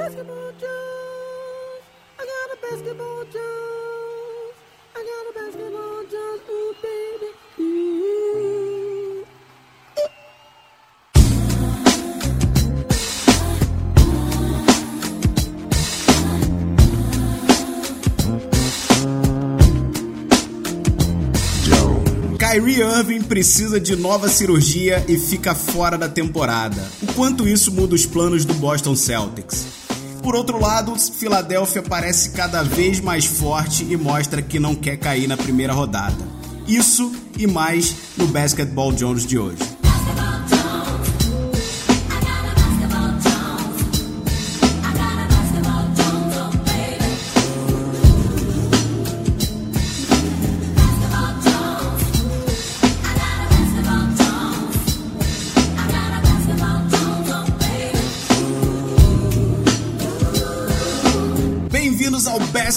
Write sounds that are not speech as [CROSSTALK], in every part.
basketball juice. I got a basketball juice. I got a basketball juice. Ooh, baby. Kyrie Irving precisa de nova cirurgia e fica fora da temporada. O quanto isso muda os planos do Boston Celtics? Por outro lado, Philadelphia parece cada vez mais forte e mostra que não quer cair na primeira rodada. Isso e mais no Basketball Jones de hoje.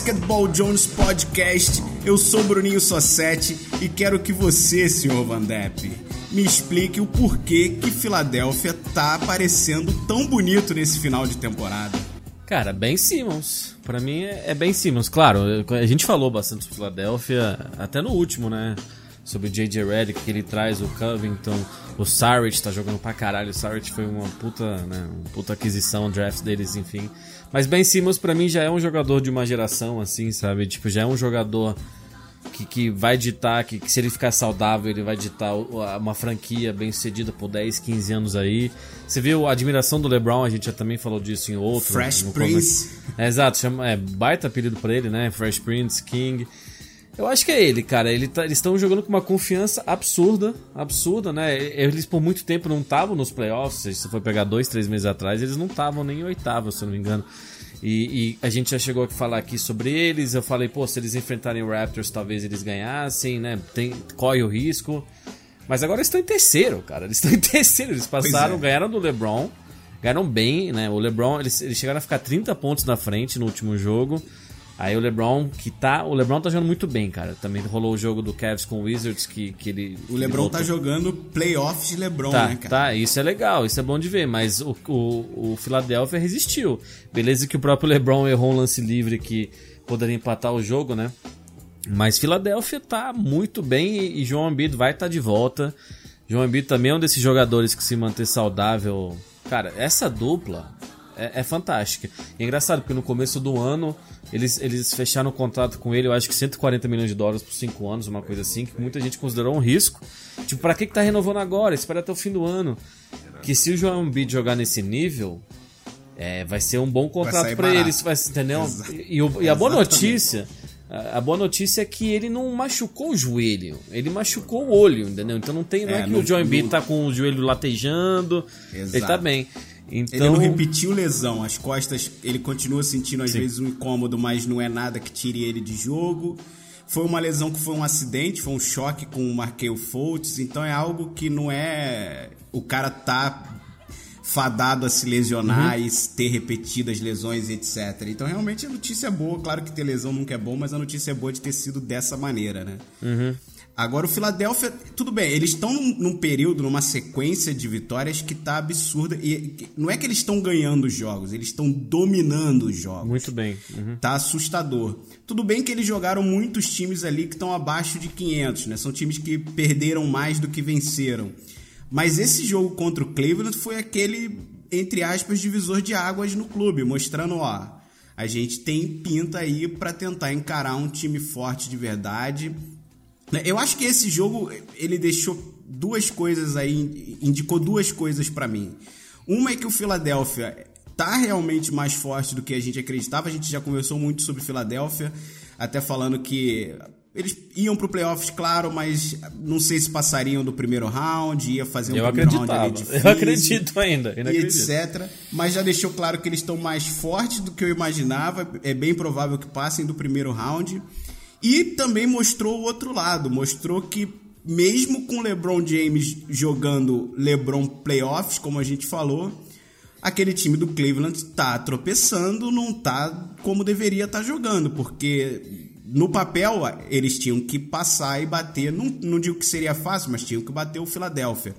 Basketball Jones Podcast. Eu sou Bruninho Sossetti e quero que você, senhor Van Depp, me explique o porquê que Filadélfia tá aparecendo tão bonito nesse final de temporada. Cara, Ben Simmons. Pra mim é é Ben Simmons. Claro, a gente falou bastante sobre Philadelphia, até no último, né? Sobre o J.J. Redick, que ele traz o Covington, o Saric tá jogando pra caralho. O Saric foi uma puta, né? Uma puta aquisição, draft deles, enfim. Mas Ben Simmons pra mim já é um jogador de uma geração, assim, sabe? Tipo, já é um jogador que, que vai ditar, que, que se ele ficar saudável, ele vai ditar uma franquia bem sucedida por 10, 15 anos aí. Você viu a admiração do LeBron, a gente já também falou disso em outro. Fresh Prince. É, exato, chama, é baita apelido pra ele, né? Fresh Prince, King. Eu acho que é ele, cara. Ele tá- eles estão jogando com uma confiança absurda, absurda, né? Eles por muito tempo não estavam nos playoffs. Se você for pegar dois, três meses atrás, eles não estavam nem em oitavo, se eu não me engano. E, e a gente já chegou a falar aqui sobre eles. Eu falei, pô, se eles enfrentarem o Raptors, talvez eles ganhassem, né? Tem, corre o risco. Mas agora eles estão em terceiro, cara. Eles estão em [LAUGHS] terceiro. Eles passaram, é. ganharam do LeBron. Ganharam bem, né? O LeBron, eles, eles chegaram a ficar 30 pontos na frente no último jogo. Aí o LeBron, que tá. O LeBron tá jogando muito bem, cara. Também rolou o jogo do Cavs com o Wizards, que, que ele. O LeBron tá voltou. jogando playoffs de LeBron, Tá, né, cara? tá, isso é legal, isso é bom de ver, mas o, o, o Philadelphia resistiu. Beleza que o próprio LeBron errou um lance livre que poderia empatar o jogo, né? Mas Philadelphia tá muito bem e, e João Embiid vai estar de volta. João Embiid também é um desses jogadores que se manter saudável. Cara, essa dupla é, é fantástica. E é engraçado porque no começo do ano eles, eles fecharam um contrato com ele, eu acho que 140 milhões de dólares por 5 anos, uma coisa assim, que muita gente considerou um risco. Tipo, pra que, que tá renovando agora? Espera até o fim do ano. Que se o João Embiid jogar nesse nível, é, vai ser um bom contrato sair pra barato. ele, vai, entendeu? E, o- e a boa notícia, a, boa notícia é que ele não machucou o joelho, ele machucou o olho, entendeu? Então não tem, não é, É, que não- o João Embiid tá com o joelho latejando, ele tá Exato. bem. Então, Ele não repetiu lesão, as costas, ele continua sentindo às Sim. vezes um incômodo, mas não é nada que tire ele de jogo. Foi uma lesão que foi um acidente, foi um choque com o Markel Fultz, então é algo que não é o cara tá fadado a se lesionar Uhum. e ter repetidas lesões, etc. Então realmente a notícia é boa, claro que ter lesão nunca é bom, mas a notícia é boa de ter sido dessa maneira, né? Uhum. Agora o Philadelphia, tudo bem, eles estão num, num período, numa sequência de vitórias que tá absurda. E não é que eles estão ganhando os jogos, eles estão dominando os jogos. muito bem. Uhum. Tá assustador. Tudo bem que eles jogaram muitos times ali que estão abaixo de 500, né? São times que perderam mais do que venceram. Mas esse jogo contra o Cleveland foi aquele, entre aspas, divisor de águas no clube, mostrando, ó, a gente tem pinta aí pra tentar encarar um time forte de verdade. Né, Eu acho que esse jogo ele deixou duas coisas aí, indicou duas coisas pra mim. Uma é que o Philadelphia tá realmente mais forte do que a gente acreditava. A gente já conversou muito sobre Philadelphia, até falando que eles iam pro playoffs, claro, mas não sei se passariam do primeiro round, ia fazer um Eu primeiro round acreditava, ali [LAUGHS] eu acredito ainda, ainda e acredito. etc. Mas já deixou claro que eles estão mais fortes do que eu imaginava. É bem provável que passem do primeiro round. E também mostrou o outro lado. Mostrou que mesmo com LeBron James jogando LeBron playoffs, como a gente falou, aquele time do Cleveland tá tropeçando, não tá como deveria estar jogando, porque no papel eles tinham que passar e bater, não, não digo que seria fácil, mas tinham que bater o Philadelphia.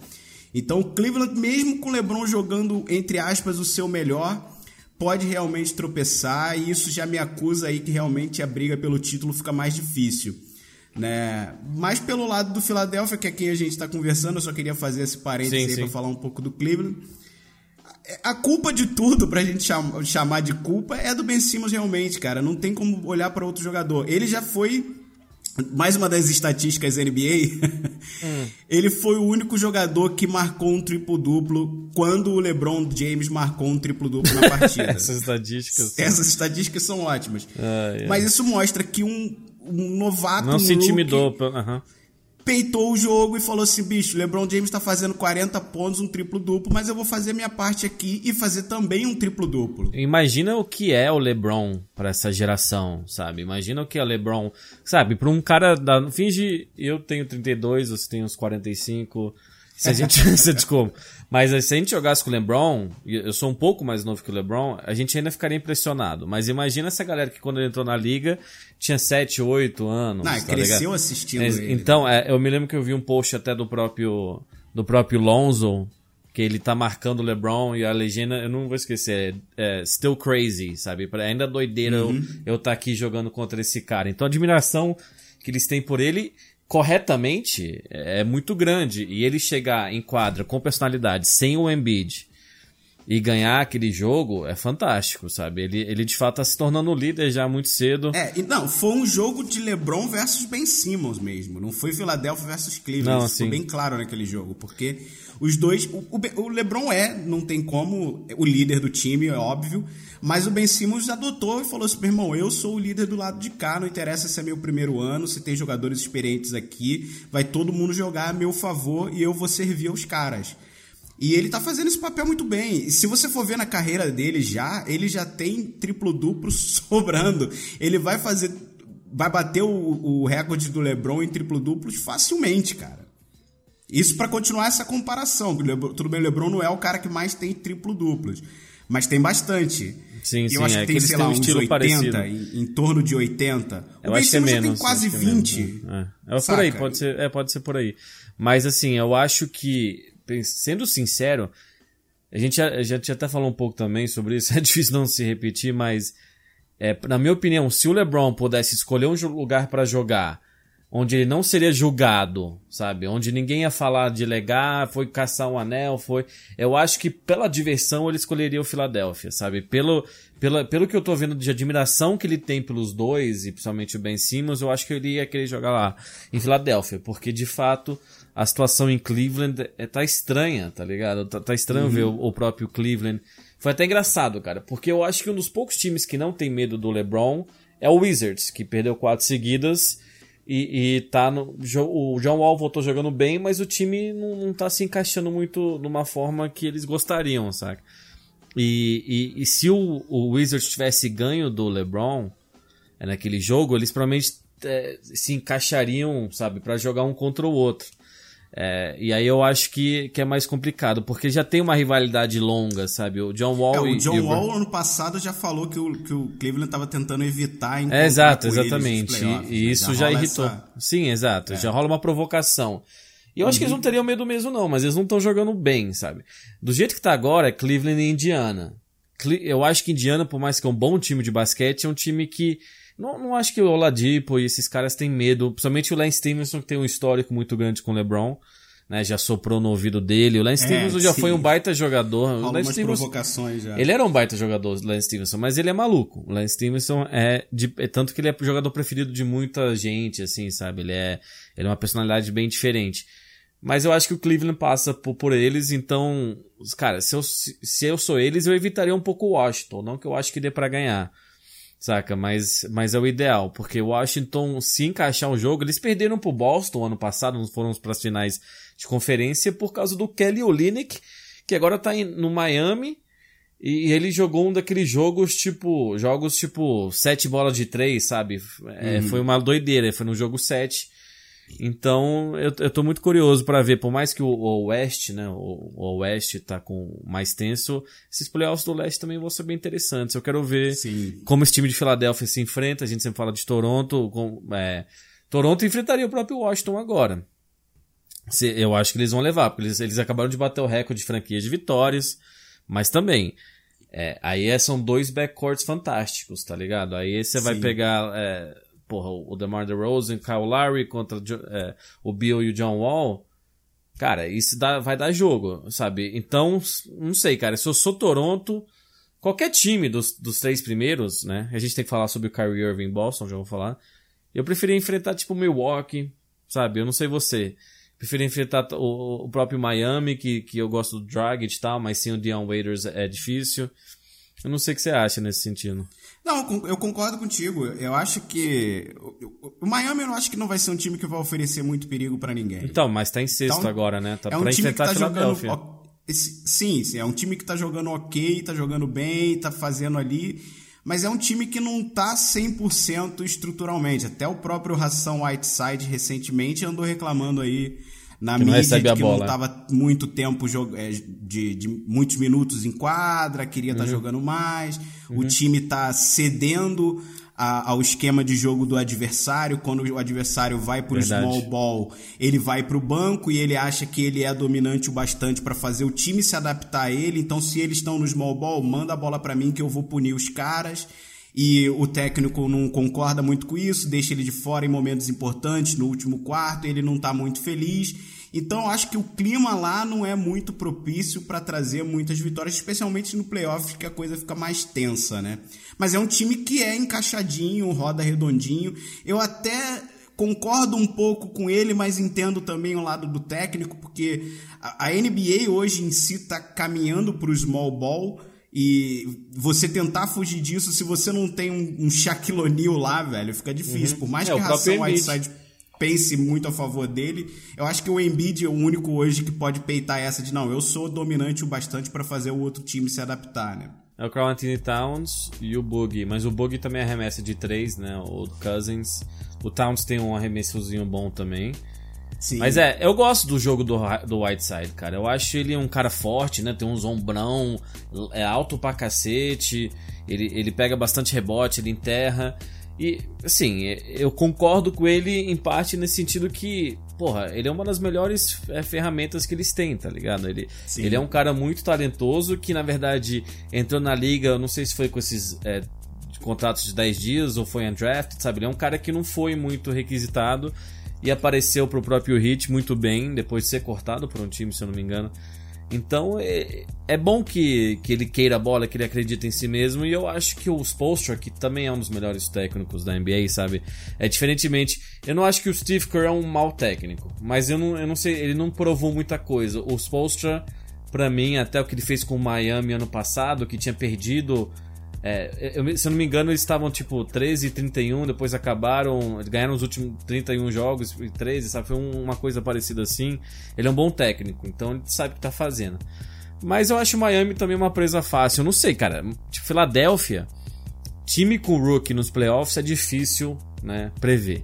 Então o Cleveland, mesmo com LeBron jogando, entre aspas, o seu melhor, pode realmente tropeçar e isso já me acusa aí que realmente a briga pelo título fica mais difícil. Né? Mas pelo lado do Philadelphia, que é quem a gente está conversando, eu só queria fazer esse parênteses Sim, aí para falar um pouco do Cleveland. A culpa de tudo, pra gente cham- chamar de culpa, é do Ben Simmons realmente, cara. Não tem como olhar para outro jogador. Ele já foi mais uma das estatísticas NBA, [LAUGHS] ele foi o único jogador que marcou um triplo-duplo quando o LeBron James marcou um triplo-duplo na [LAUGHS] partida. Essas estatísticas. Essas estatísticas são ótimas. Ai, ai. Mas isso mostra que um, um novato Não um se intimidou. aham. Peitou o jogo e falou assim: bicho, LeBron James tá fazendo 40 pontos, um triplo-duplo, mas eu vou fazer minha parte aqui e fazer também um triplo-duplo. Imagina o que é o LeBron pra essa geração, sabe? Imagina o que é o LeBron, sabe? Pra um cara da finge eu tenho 32, você tem uns 45. Se a gente, [LAUGHS] se desculpa. Mas se a gente jogasse com o LeBron, eu sou um pouco mais novo que o LeBron, a gente ainda ficaria impressionado. Mas imagina essa galera que quando ele entrou na liga tinha 7, 8 anos. Não, tá cresceu ligado? assistindo É, ele. Então, é, eu me lembro que eu vi um post até do próprio do próprio Lonzo, que ele tá marcando o LeBron e a legenda, eu não vou esquecer, é, é Still Crazy, sabe? Ainda doideira eu- eu estar aqui jogando contra esse cara. Então a admiração que eles têm por ele corretamente é muito grande. E ele chegar em quadra com personalidade, sem o Embiid, e ganhar aquele jogo é fantástico, sabe? Ele, ele de fato tá se tornando líder já muito cedo. É, e não, foi um jogo de LeBron versus Ben Simmons mesmo. Não foi Philadelphia versus Cleveland. Não, Isso ficou bem claro naquele jogo. Porque os dois. O, o LeBron é, não tem como, o líder do time, é óbvio. Mas o Ben Simmons adotou e falou assim: meu irmão, eu sou o líder do lado de cá. Não interessa se é meu primeiro ano, se tem jogadores experientes aqui. Vai todo mundo jogar a meu favor e eu vou servir aos caras. E ele tá fazendo esse papel muito bem. E se você for ver na carreira dele já, ele já tem triplo-duplo [LAUGHS] sobrando. Ele vai fazer. Vai bater o, o recorde do LeBron em triplo-duplos facilmente, cara. Isso pra continuar essa comparação. Tudo bem, o LeBron não é o cara que mais tem triplo-duplos. Mas tem bastante. Sim, sim, eu acho é que que tem, eles sei lá, um uns estilo 80, parecido. em, em torno de 80. Eu o acho que é menos. tem quase acho que é 20. menos, É, é por aí, pode ser, é, pode ser por aí. Mas assim, eu acho que, sendo sincero, a gente já, gente até falou um pouco também sobre isso, [LAUGHS] é difícil não se repetir, mas é, na minha opinião, se o LeBron pudesse escolher um lugar pra jogar onde ele não seria julgado, sabe? Onde ninguém ia falar de legar, foi caçar um anel, foi. Eu acho que pela diversão ele escolheria o Philadelphia, sabe? Pelo, pela, pelo que eu tô vendo de admiração que ele tem pelos dois, e principalmente o Ben Simmons, eu acho que ele ia querer jogar lá, em Filadélfia, porque de fato a situação em Cleveland é, tá estranha, tá ligado? Tá, tá estranho ver o, o próprio Cleveland. Foi até engraçado, cara, porque eu acho que um dos poucos times que não tem medo do LeBron é o Wizards, que perdeu quatro seguidas e, e tá no. O John Wall voltou jogando bem, mas o time não, não tá se encaixando muito numa forma que eles gostariam, saca? E, e, e se o, o Wizards tivesse ganho do LeBron é, naquele jogo, eles provavelmente é, se encaixariam, sabe, pra jogar um contra o outro. É, e aí eu acho que, que é mais complicado, porque já tem uma rivalidade longa, sabe? O John Wall É, e o John e Wall ano passado já falou que o, que o Cleveland estava tentando evitar É, exato, exatamente. E, e né? isso já, rola irritou. essa- É. Sim, exato. Já rola uma provocação. E eu acho Uhum. que eles não teriam medo mesmo, não, mas eles não estão jogando bem, sabe? Do jeito que tá agora, é Cleveland e Indiana. Eu acho que Indiana, por mais que é um bom time de basquete, é um time que. Não, não acho que o Oladipo e esses caras têm medo. Principalmente o Lance Stevenson, que tem um histórico muito grande com o LeBron. Né, já soprou no ouvido dele. O Lance É, Stevenson já sim. foi um baita jogador. O Rola Lance umas Stevenson, provocações já. ele era um baita jogador, o Lance Stevenson, mas ele é maluco. O Lance Stevenson é, de, é tanto que ele é o jogador preferido de muita gente, assim, sabe? Ele é, ele é uma personalidade bem diferente. Mas eu acho que o Cleveland passa por, por eles, então, cara, se eu, se, se eu sou eles, eu evitaria um pouco o Washington. Não que eu acho que dê pra ganhar. Saca? Mas, mas é o ideal, porque o Washington, se encaixar um jogo, eles perderam pro Boston ano passado, não foram para as finais de conferência por causa do Kelly Olynyk, que agora tá em- no Miami, e ele jogou um daqueles jogos tipo, jogos tipo sete bolas de três, sabe? É, Foi uma doideira, foi no jogo sete. Então, eu, eu tô muito curioso pra ver, por mais que o, o Oeste, né, o, o Oeste tá com mais tenso, esses playoffs do Leste também vão ser bem interessantes. Eu quero ver Sim. como esse time de Filadélfia se enfrenta, a gente sempre fala de Toronto, com, é, Toronto enfrentaria o próprio Washington agora. Se- eu acho que eles vão levar, porque eles, eles acabaram de bater o recorde de franquias de vitórias, mas também É, aí é, são dois backcourts fantásticos, tá ligado? Aí você vai pegar, é, porra, o DeMar DeRozan, Kyle Lowry contra é, o Bill e o John Wall. Cara, isso dá, vai dar jogo, sabe? Então, não sei, cara. Se eu sou Toronto, qualquer time dos, dos três primeiros, né? A gente tem que falar sobre o Kyrie Irving Boston, já vou falar. Eu preferia enfrentar, tipo, Milwaukee, sabe? Eu não sei você. Prefiro enfrentar o, o próprio Miami, que, que eu gosto do Dragic e tal, mas sem o Dion Waiters é difícil. Eu não sei o que você acha nesse sentido. Não, eu concordo contigo. Eu acho que. o- Miami eu acho que não vai ser um time que vai oferecer muito perigo pra ninguém. Então, mas tá em sexto Então, agora, né? Tá é um pra time que enfrentar tá jogando. Filadélfia. esse- Sim, sim, é um time que tá jogando ok, tá jogando bem, tá fazendo ali. Mas é um time que não tá 100% estruturalmente. Até o próprio Ração Whiteside recentemente andou reclamando aí na Que mídia recebe a que bola. não tava muito tempo é, de, de muitos minutos em quadra, queria Uhum. estar jogando mais. O time tá cedendo a- ao esquema de jogo do adversário. Quando o adversário vai pro Verdade. small ball, ele vai pro banco e ele acha que ele é dominante o bastante para fazer o time se adaptar a ele. Então, se eles estão no small ball, manda a bola para mim que eu vou punir os caras. E o técnico não concorda muito com isso, deixa ele de fora em momentos importantes, no último quarto, ele não tá muito feliz. Então, eu acho que o clima lá não é muito propício para trazer muitas vitórias, especialmente no playoff, que a coisa fica mais tensa, né? Mas é um time que é encaixadinho, roda redondinho. Eu até concordo um pouco com ele, mas entendo também o lado do técnico, porque a, NBA hoje em si está caminhando para o small ball e você tentar fugir disso, se você não tem um, um Shaquille O'Neal lá, velho, fica difícil. Por mais É, que a Ração. Whiteside pense muito a favor dele, eu acho que o Embiid é o único hoje que pode peitar essa de não, eu sou dominante o bastante para fazer o outro time se adaptar, né? É o Carl Anthony Towns e o Boogie. Mas o Boogie também arremessa de três, né? O Cousins. O Towns tem um arremessozinho bom também. Sim. Mas é, eu gosto do jogo do, do Whiteside, cara. Eu acho ele um cara forte, né? Tem uns ombrão, é alto pra cacete. Ele, ele pega bastante rebote, ele enterra. E, assim, eu concordo com ele em parte nesse sentido que, porra, ele é uma das melhores é, ferramentas que eles têm, tá ligado? Ele, Sim. ele é um cara muito talentoso que, na verdade, entrou na liga, eu não sei se foi com esses é, contratos de 10 dias ou foi undrafted, sabe? Ele é um cara que não foi muito requisitado e apareceu pro próprio Hit muito bem, depois de ser cortado por um time, se eu não me engano. Então é, é bom que, que ele queira a bola, que ele acredite em si mesmo, e eu acho que o Spolstra, que também é um dos melhores técnicos da NBA, sabe? É diferentemente. Eu não acho que o Steve Kerr é um mau técnico, mas eu não, eu não sei, ele não provou muita coisa. O Spolstra, pra mim, até o que ele fez com o Miami ano passado, que tinha perdido. É, eu- se eu não me engano, eles estavam tipo 13 e 31, depois acabaram, ganharam os últimos 31 jogos e 13, sabe? Foi um- uma coisa parecida assim. Ele é um bom técnico, então ele sabe o que tá fazendo. Mas eu acho o Miami também uma presa fácil. Eu não sei, cara. Tipo, Filadélfia, time com rookie nos playoffs é difícil, né, prever.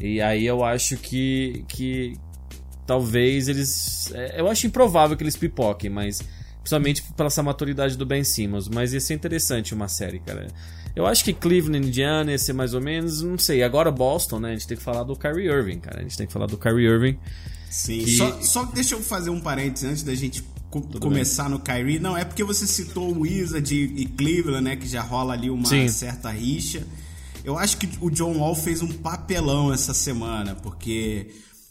E aí eu acho que, que talvez eles. é, Eu acho improvável que eles pipoquem, mas. Principalmente pela essa maturidade do Ben Simmons. Mas ia ser interessante uma série, cara. Eu acho que Cleveland, Indiana ia ser mais ou menos. Não sei. Agora Boston, né? A gente tem que falar do Kyrie Irving, cara. A gente tem que falar do Kyrie Irving. Sim, que- só, só deixa eu fazer um parênteses antes da gente co- começar no Kyrie. Não, é porque você citou o Wizard e Cleveland, né? Que já rola ali uma Sim. certa rixa. Eu acho que o John Wall fez um papelão essa semana, porque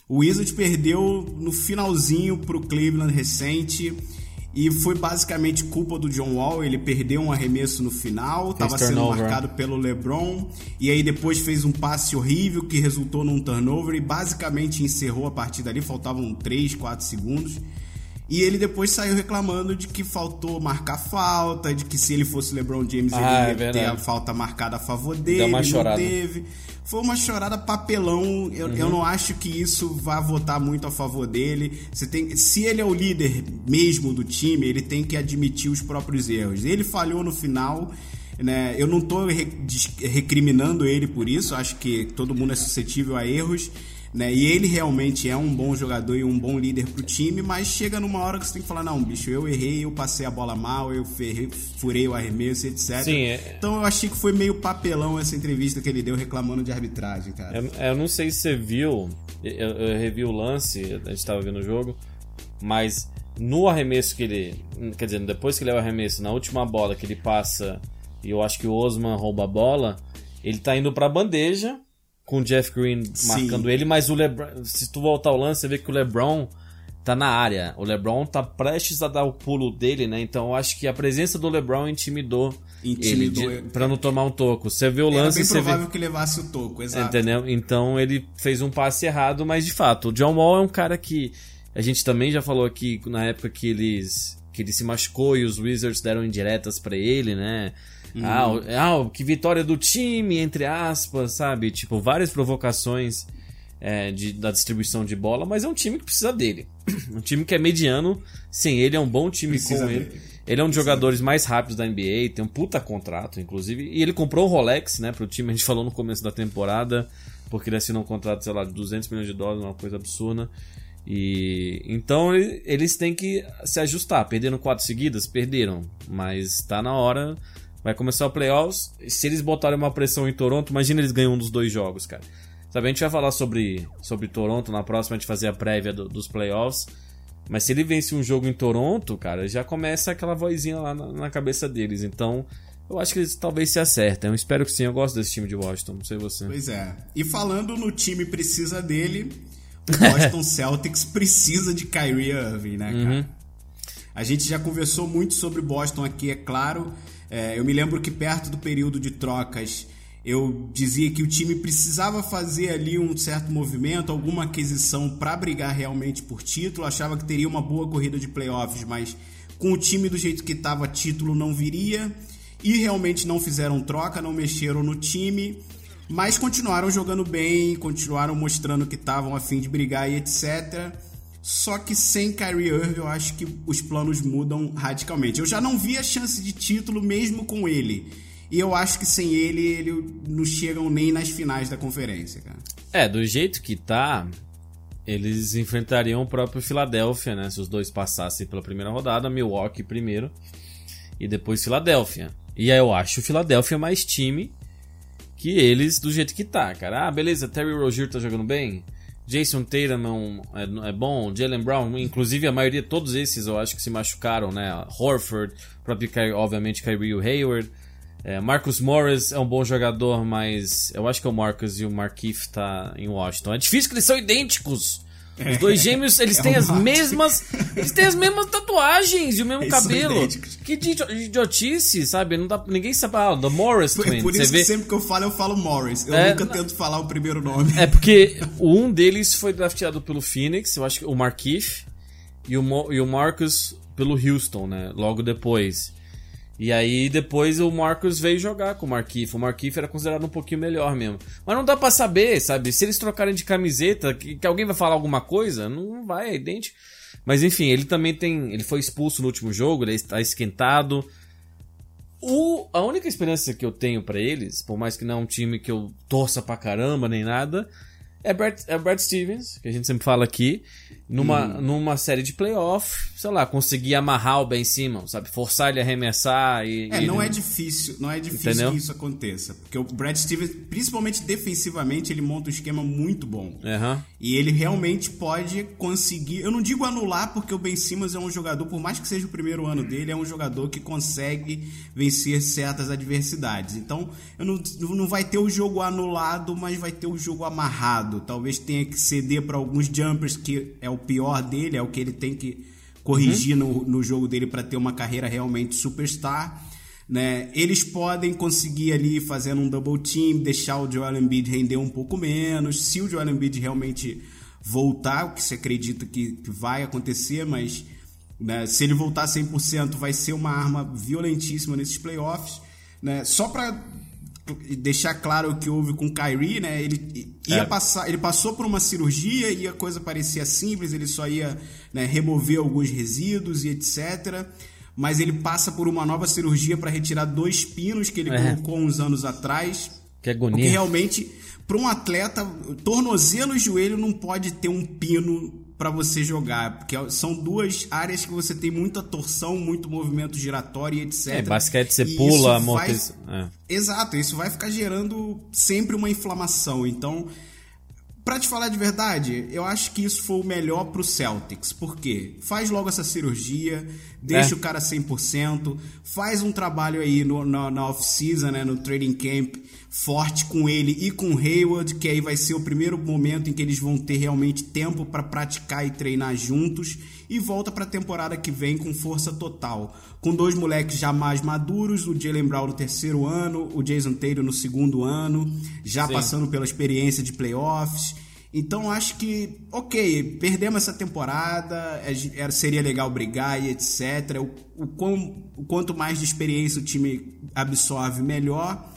o Wizard perdeu no finalzinho pro Cleveland recente. E foi basicamente culpa do John Wall. Ele perdeu um arremesso no final, estava sendo marcado pelo LeBron e aí depois fez um passe horrível que resultou num turnover e basicamente encerrou a partida ali, faltavam 3, 4 segundos. E ele depois saiu reclamando de que faltou marcar falta, de que se ele fosse LeBron James Ah, é ele ia ter verdade. a falta marcada a favor dele, não teve. Foi uma chorada papelão. Eu, Uhum. eu não acho que isso vá votar muito a favor dele. Você tem, se ele é o líder mesmo do time, ele tem que admitir os próprios erros. Ele falhou no final. Né? Eu não estou recriminando ele por isso. Acho que todo mundo é suscetível a erros. Né? E ele realmente é um bom jogador e um bom líder pro time, mas chega numa hora que você tem que falar: não, bicho, eu errei, eu passei a bola mal, eu ferrei, furei o arremesso, etc. Sim, é- Então eu achei que foi meio papelão essa entrevista que ele deu reclamando de arbitragem, cara. Eu, eu não sei se você viu, eu, eu revi o lance, a gente tava vendo o jogo, mas no arremesso que ele. Quer dizer, depois que ele leva o arremesso, na última bola que ele passa, e eu acho que o Osman rouba a bola, ele tá indo pra bandeja, com o Jeff Green marcando ele, mas o LeBron. Se tu voltar ao lance, você vê que o LeBron tá na área. O LeBron tá prestes a dar o pulo dele, né? Então eu acho que a presença do LeBron intimidou, Intimidou ele de, pra não tomar um toco. Você vê o Era lance bem você provável vê. que levasse o toco, exato. Entendeu? Então ele fez um passe errado, mas de fato, o John Wall é um cara que a gente também já falou aqui na época que eles que ele se machucou e os Wizards deram indiretas pra ele, né? Ah, o- ah, que vitória do time, entre aspas, sabe? Tipo, várias provocações é, de- da distribuição de bola, mas é um time que precisa dele. [CLEARS THROAT] Um time que é mediano, sem ele é um bom time Precisa com ele. dele. Ele é um dos jogadores mais rápidos da NBA, tem um puta contrato, inclusive. E ele comprou o Rolex, né, pro time, a gente falou no começo da temporada, porque ele assinou um contrato, sei lá, de 200 milhões de dólares, uma coisa absurda. E então ele- eles têm que se ajustar. Perderam quatro seguidas? Perderam. Mas tá na hora. Vai começar o playoffs. Se eles botarem uma pressão em Toronto, imagina eles ganham um dos dois jogos, cara. Sabe, a gente vai falar sobre, sobre Toronto na próxima, a gente fazer a prévia do- dos playoffs. Mas se ele vence um jogo em Toronto, cara, já começa aquela vozinha lá na, na cabeça deles. Então, eu acho que eles talvez se acertem. Eu espero que sim, eu gosto desse time de Washington, não sei você. Pois é. E falando no time precisa dele, o Boston [LAUGHS] Celtics precisa de Kyrie Irving, né, cara? A gente já conversou muito sobre Boston aqui, é claro. É, eu me lembro que perto do período de trocas eu dizia que o time precisava fazer ali um certo movimento, alguma aquisição para brigar realmente por título. Achava que teria uma boa corrida de playoffs, mas com o time do jeito que estava, título não viria. E realmente não fizeram troca, não mexeram no time. Mas continuaram jogando bem, continuaram mostrando que estavam a fim de brigar e etc. Só que sem Kyrie Irving, eu acho que os planos mudam radicalmente. Eu já não vi a chance de título mesmo com ele. E eu acho que sem ele, ele não chegam nem nas finais da conferência, cara. É, do jeito que tá, eles enfrentariam o próprio Philadelphia, né? Se os dois passassem pela primeira rodada, Milwaukee primeiro e depois Philadelphia. E aí eu acho o Philadelphia mais time que eles do jeito que tá, cara. Ah, beleza, Terry Rozier tá jogando bem. Jason Tatum é, é- é bom, Jalen Brown, inclusive a maioria, todos esses eu acho que se machucaram, né? Horford, próprio, obviamente, Kyrie Hayward. É, Marcus Morris é um bom jogador, mas eu acho que o Marcus e o Markieff tá em Washington. É difícil que eles são idênticos. Os dois gêmeos, eles É têm um as mesmas. Eles têm as mesmas tatuagens e o mesmo Eles cabelo. Que idi- idiotice, sabe? Não dá, ninguém sabe. Ah, The Morris Por, Twins. por isso vê? que sempre que eu falo, eu falo Morris. Eu É, nunca não- tento falar o primeiro nome. É porque um deles foi drafteado pelo Phoenix, eu acho que o Markieff, e o, Mo- e o Marcus pelo Houston, né? Logo depois. E aí depois o Marcus veio jogar com o Markieff. O Markieff era considerado um pouquinho melhor mesmo. Mas não dá pra saber, sabe? Se eles trocarem de camiseta, que, que alguém vai falar alguma coisa, não vai, é idêntico. Mas enfim, ele também tem. Ele foi expulso no último jogo, ele está esquentado. O, a única esperança que eu tenho pra eles, por mais que não é um time que eu torça pra caramba nem nada, é Brad, é Brad Stevens, que a gente sempre fala aqui, numa, numa série de playoff, sei lá, conseguir amarrar o Ben Simmons, sabe? Forçar ele a arremessar e. É, e não ele- é difícil, não é difícil Entendeu? que isso aconteça. Porque o Brad Stevens, principalmente defensivamente, ele monta um esquema muito bom. Aham. E ele realmente pode conseguir. Eu não digo anular, porque o Ben Simmons é um jogador, por mais que seja o primeiro ano dele, é um jogador que consegue vencer certas adversidades. Então, eu não, não vai ter o jogo anulado, mas vai ter o jogo amarrado. Talvez tenha que ceder para alguns jumpers, que é o pior dele, é o que ele tem que corrigir no, no jogo dele para ter uma carreira realmente superstar. Né? Eles podem conseguir ali fazendo um double team, deixar o Joel Embiid render um pouco menos. Se o Joel Embiid realmente voltar, o que se acredita que, que vai acontecer, mas né, se ele voltar 100% vai ser uma arma violentíssima nesses playoffs. Né? Só para deixar claro o que houve com o Kyrie, né? Ele ia É. passar, ele passou por uma cirurgia e a coisa parecia simples, ele só ia né, remover alguns resíduos e etc. Mas ele passa por uma nova cirurgia para retirar dois pinos que ele É. colocou uns anos atrás. Que Porque agonia. realmente, para um atleta, tornozelo e joelho não pode ter um pino para você jogar, porque são duas áreas que você tem muita torção, muito movimento giratório e etc. É, basquete você E pula, isso amortece- vai- é. Exato, isso vai ficar gerando sempre uma inflamação. Então, Pra te falar de verdade, eu acho que isso foi o melhor pro Celtics. Por quê? Faz logo essa cirurgia, deixa É. o cara 100%, faz um trabalho aí no, na, na off-season, né, no training camp, forte com ele e com o Hayward, que aí vai ser o primeiro momento em que eles vão ter realmente tempo pra praticar e treinar juntos. E volta pra temporada que vem com força total. Com dois moleques já mais maduros, o Jalen Brown no terceiro ano, o Jason Taylor no segundo ano, já Sim. passando pela experiência de playoffs. Então acho que, ok, perdemos essa temporada, é- seria legal brigar e etc. O, o, quão- o quanto mais de experiência o time absorve, melhor.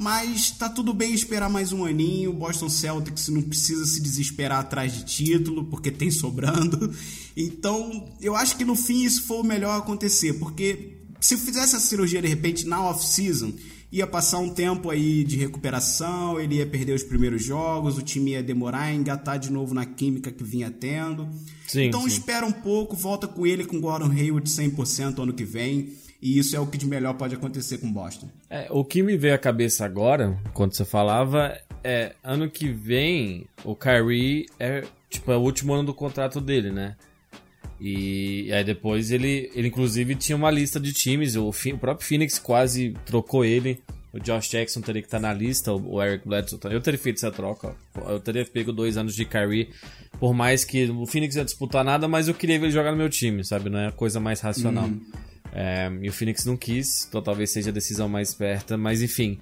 Mas tá tudo bem esperar mais um aninho. O Boston Celtics não precisa se desesperar atrás de título, porque tem sobrando. Então, eu acho que no fim isso foi o melhor acontecer, porque se fizesse a cirurgia de repente na off-season, ia passar um tempo aí de recuperação, ele ia perder os primeiros jogos, o time ia demorar a engatar de novo na química que vinha tendo. Sim, então sim. espera um pouco, volta com ele com Gordon Hayward 100% ano que vem, e isso é o que de melhor pode acontecer com Boston. É, o que me veio à cabeça agora, quando você falava, é ano que vem o Kyrie é tipo é o último ano do contrato dele, né? E aí depois ele, ele inclusive tinha uma lista de times, o, o próprio Phoenix quase trocou ele. O Josh Jackson teria que estar na lista, o Eric Bledsoe. tá- Eu teria feito essa troca. Eu teria pego dois anos de Kyrie, por mais que o Phoenix ia disputar nada, mas eu queria ver ele jogar no meu time, sabe? Não é a coisa mais racional. É, e o Phoenix não quis, então talvez seja a decisão mais esperta, mas enfim.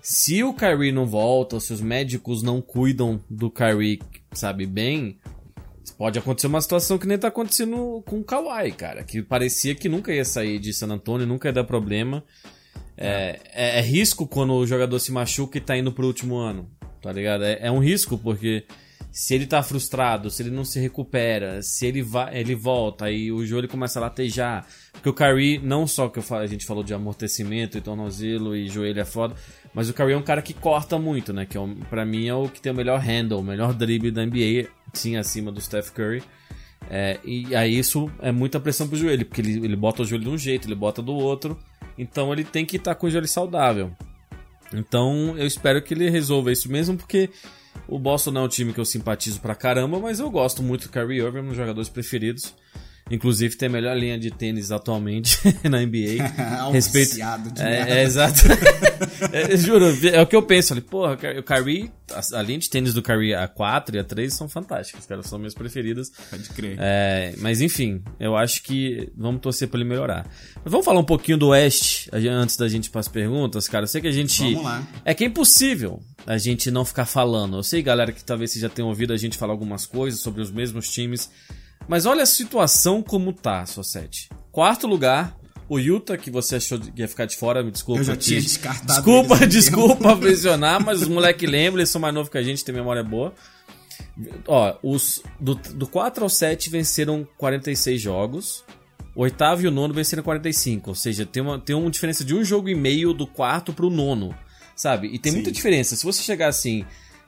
Se o Kyrie não volta, ou se os médicos não cuidam do Kyrie, sabe, bem, pode acontecer uma situação que nem tá acontecendo com o Kawhi, cara, que parecia que nunca ia sair de San Antonio, nunca ia dar problema. É, é- é risco quando o jogador se machuca e tá indo pro último ano, tá ligado? É, é um risco, porque se ele tá frustrado, se ele não se recupera, se ele, vai, ele volta e o joelho começa a latejar. Porque o Kyrie, não só que falo- a gente falou de amortecimento e tornozelo e joelho é foda, mas o Kyrie é um cara que corta muito, né? Que é um, pra mim é o que tem o melhor handle, o melhor drible da NBA, sim, acima do Steph Curry. É, e aí isso é muita pressão pro joelho, porque ele, ele bota o joelho de um jeito, ele bota do outro. Então ele tem que estar com o joelho saudável. Então eu espero que ele resolva isso mesmo, porque o Boston não é um time que eu simpatizo pra caramba, mas eu gosto muito do Kyrie Irving, é um dos jogadores preferidos. Inclusive tem a melhor linha de tênis atualmente [LAUGHS] na NBA. Alviciado [LAUGHS] de merda. É, é exato. [LAUGHS] É, juro, é o que eu penso. Falei, porra, o Kyrie, a, a linha de tênis do Kyrie A4 e A3 são fantásticas, cara, são minhas preferidas. Pode crer. É, mas enfim, eu acho que vamos torcer pra ele melhorar. Mas vamos falar um pouquinho do Oeste antes da gente ir pras perguntas, cara. Eu sei que a gente. Vamos lá. É que é impossível a gente não ficar falando. Eu sei, galera, que talvez vocês já tenham ouvido a gente falar algumas coisas sobre os mesmos times. Mas olha a situação como tá, Sossete. Quarto lugar, o Utah, que você achou que ia ficar de fora, me desculpa. Eu já te- tinha descartado Desculpa, desculpa [LAUGHS] aprisionar, mas os moleque lembram, eles são mais novos que a gente, tem memória boa. Ó, os do, do 4 ao 7 venceram 46 jogos. O oitavo e o nono venceram 45. Ou seja, tem uma, tem uma diferença de um jogo e meio do quarto pro nono. Sabe? E tem Sim. muita diferença. Se você chegar assim,